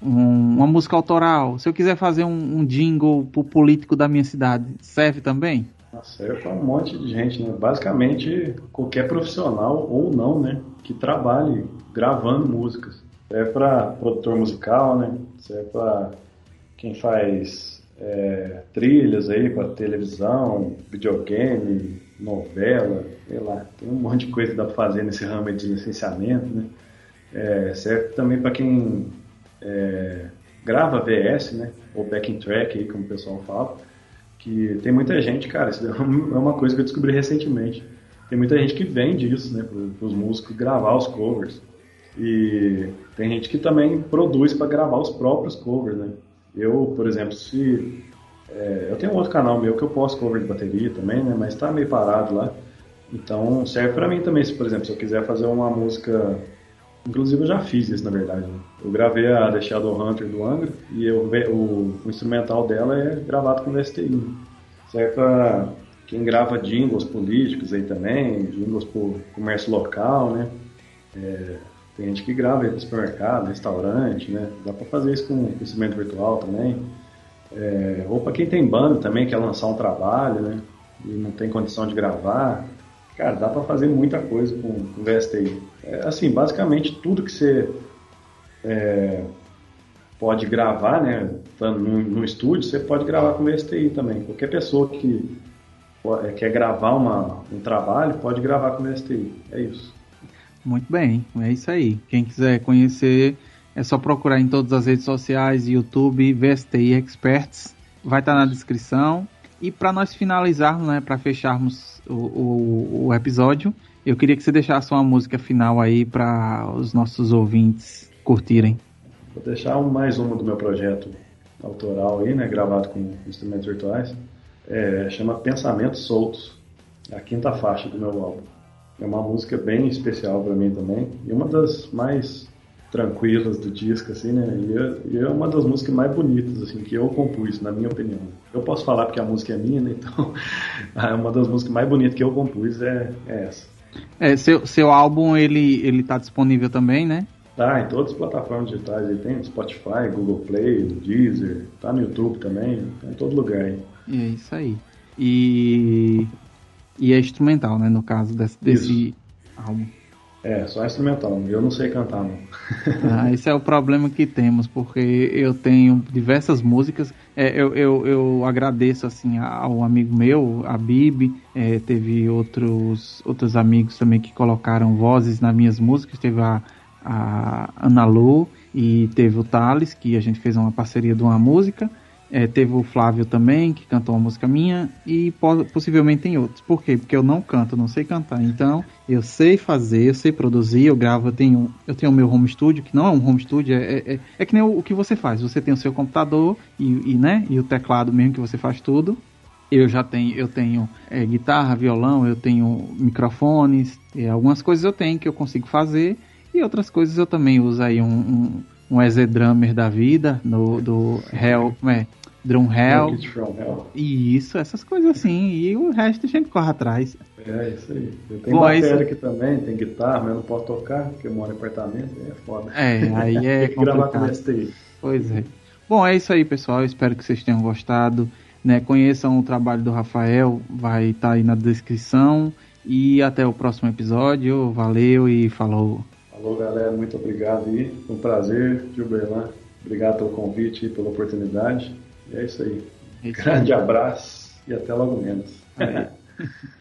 Speaker 1: uma música autoral, se eu quiser fazer um, um jingle pro político da minha cidade, serve também?
Speaker 3: Serve para um monte de gente, né? Basicamente, qualquer profissional ou não, né? Que trabalhe gravando músicas. Serve para produtor musical, né? Serve para quem faz é, trilhas aí para televisão, videogame, novela, sei lá, tem um monte de coisa que dá para fazer nesse ramo de licenciamento, né? É, serve também para quem é, grava VS, né? Ou backing track, aí, como o pessoal fala. Que tem muita gente, cara, isso é uma coisa que eu descobri recentemente. Tem muita gente que vende isso, né? Para os músicos gravar os covers. E tem gente que também produz para gravar os próprios covers, né? Eu, por exemplo, se é, eu tenho um outro canal meu que eu posto cover de bateria também, né? Mas tá meio parado lá. Então serve para mim também, se por exemplo, se eu quiser fazer uma música Inclusive eu já fiz isso, na verdade. Né? Eu gravei a The Shadow Hunter do Angra e eu, o, o, instrumental dela é gravado com VSTI. Serve para quem grava jingles políticos aí também, jingles por comércio local, né? É, tem gente que grava aí para supermercado, restaurante, né? Dá para fazer isso com instrumento virtual também. É, ou para quem tem banda também, quer lançar um trabalho, né? E não tem condição de gravar. Cara, dá para fazer muita coisa com, com VSTI. É, assim, basicamente tudo que você é, pode gravar, né? Estando no, no, estúdio, você pode gravar com VSTI também. Qualquer pessoa que é, quer gravar uma, um trabalho, pode gravar com VSTI. É isso.
Speaker 1: Muito bem, é isso aí. Quem quiser conhecer, é só procurar em todas as redes sociais, YouTube, VSTI Experts. Vai estar na descrição. E para nós finalizarmos, né, para fecharmos o, o, o, episódio, eu queria que você deixasse uma música final aí para os nossos ouvintes curtirem.
Speaker 3: Vou deixar mais uma do meu projeto autoral aí, né, gravado com instrumentos virtuais. É, chama Pensamentos Soltos, é a quinta faixa do meu álbum. É uma música bem especial para mim também e uma das mais tranquilas do disco, assim, né? E é, e é, uma das músicas mais bonitas, assim, que eu compus, na minha opinião. Eu posso falar porque a música é minha, né? Então, uma das músicas mais bonitas que eu compus é, é essa.
Speaker 1: É, seu, seu álbum, ele, ele tá disponível também, né?
Speaker 3: Tá, em todas as plataformas digitais. Ele tem Spotify, Google Play, Deezer, tá no YouTube também, tá em todo lugar aí.
Speaker 1: É isso aí. E, e é instrumental, né, no caso desse, desse álbum.
Speaker 3: É, só instrumental. Eu não sei cantar, não.
Speaker 1: ah, esse é o problema que temos, porque eu tenho diversas músicas. É, eu, eu, eu, agradeço assim ao amigo meu, a Bibi. É, teve outros, outros amigos também que colocaram vozes nas minhas músicas. Teve a, a Ana Lu e teve o Thales, que a gente fez uma parceria de uma música. É, teve o Flávio também, que cantou uma música minha, e possivelmente tem outros. Por quê? Porque eu não canto, não sei cantar. Então, eu sei fazer, eu sei produzir, eu gravo, eu tenho eu tenho o meu home studio, que não é um home studio, é, é, é que nem o, o, que você faz. Você tem o seu computador e, e, né, e o teclado mesmo que você faz tudo. Eu já tenho, eu tenho é, guitarra, violão, eu tenho microfones, algumas coisas eu tenho que eu consigo fazer, e outras coisas eu também uso aí um, um um EZ Drummer da vida, no, do Hell, é? Drum Hell. E isso, essas coisas assim. E o resto a gente corre atrás.
Speaker 3: É, isso aí. Eu tenho Bom, bateria isso... aqui também, tem guitarra, mas eu não posso tocar, porque eu moro em apartamento, é foda.
Speaker 1: É, aí é
Speaker 3: gravar com STI.
Speaker 1: Pois é. Bom, é isso aí, pessoal. Eu espero que vocês tenham gostado. Né? Conheçam o trabalho do Rafael, vai estar tá aí na descrição. E até o próximo episódio. Valeu e falou.
Speaker 3: Falou, galera. Muito obrigado aí. Foi um prazer, Gilberlan. Obrigado pelo convite e pela oportunidade. E é isso aí. É isso Grande aí. abraço e até logo menos.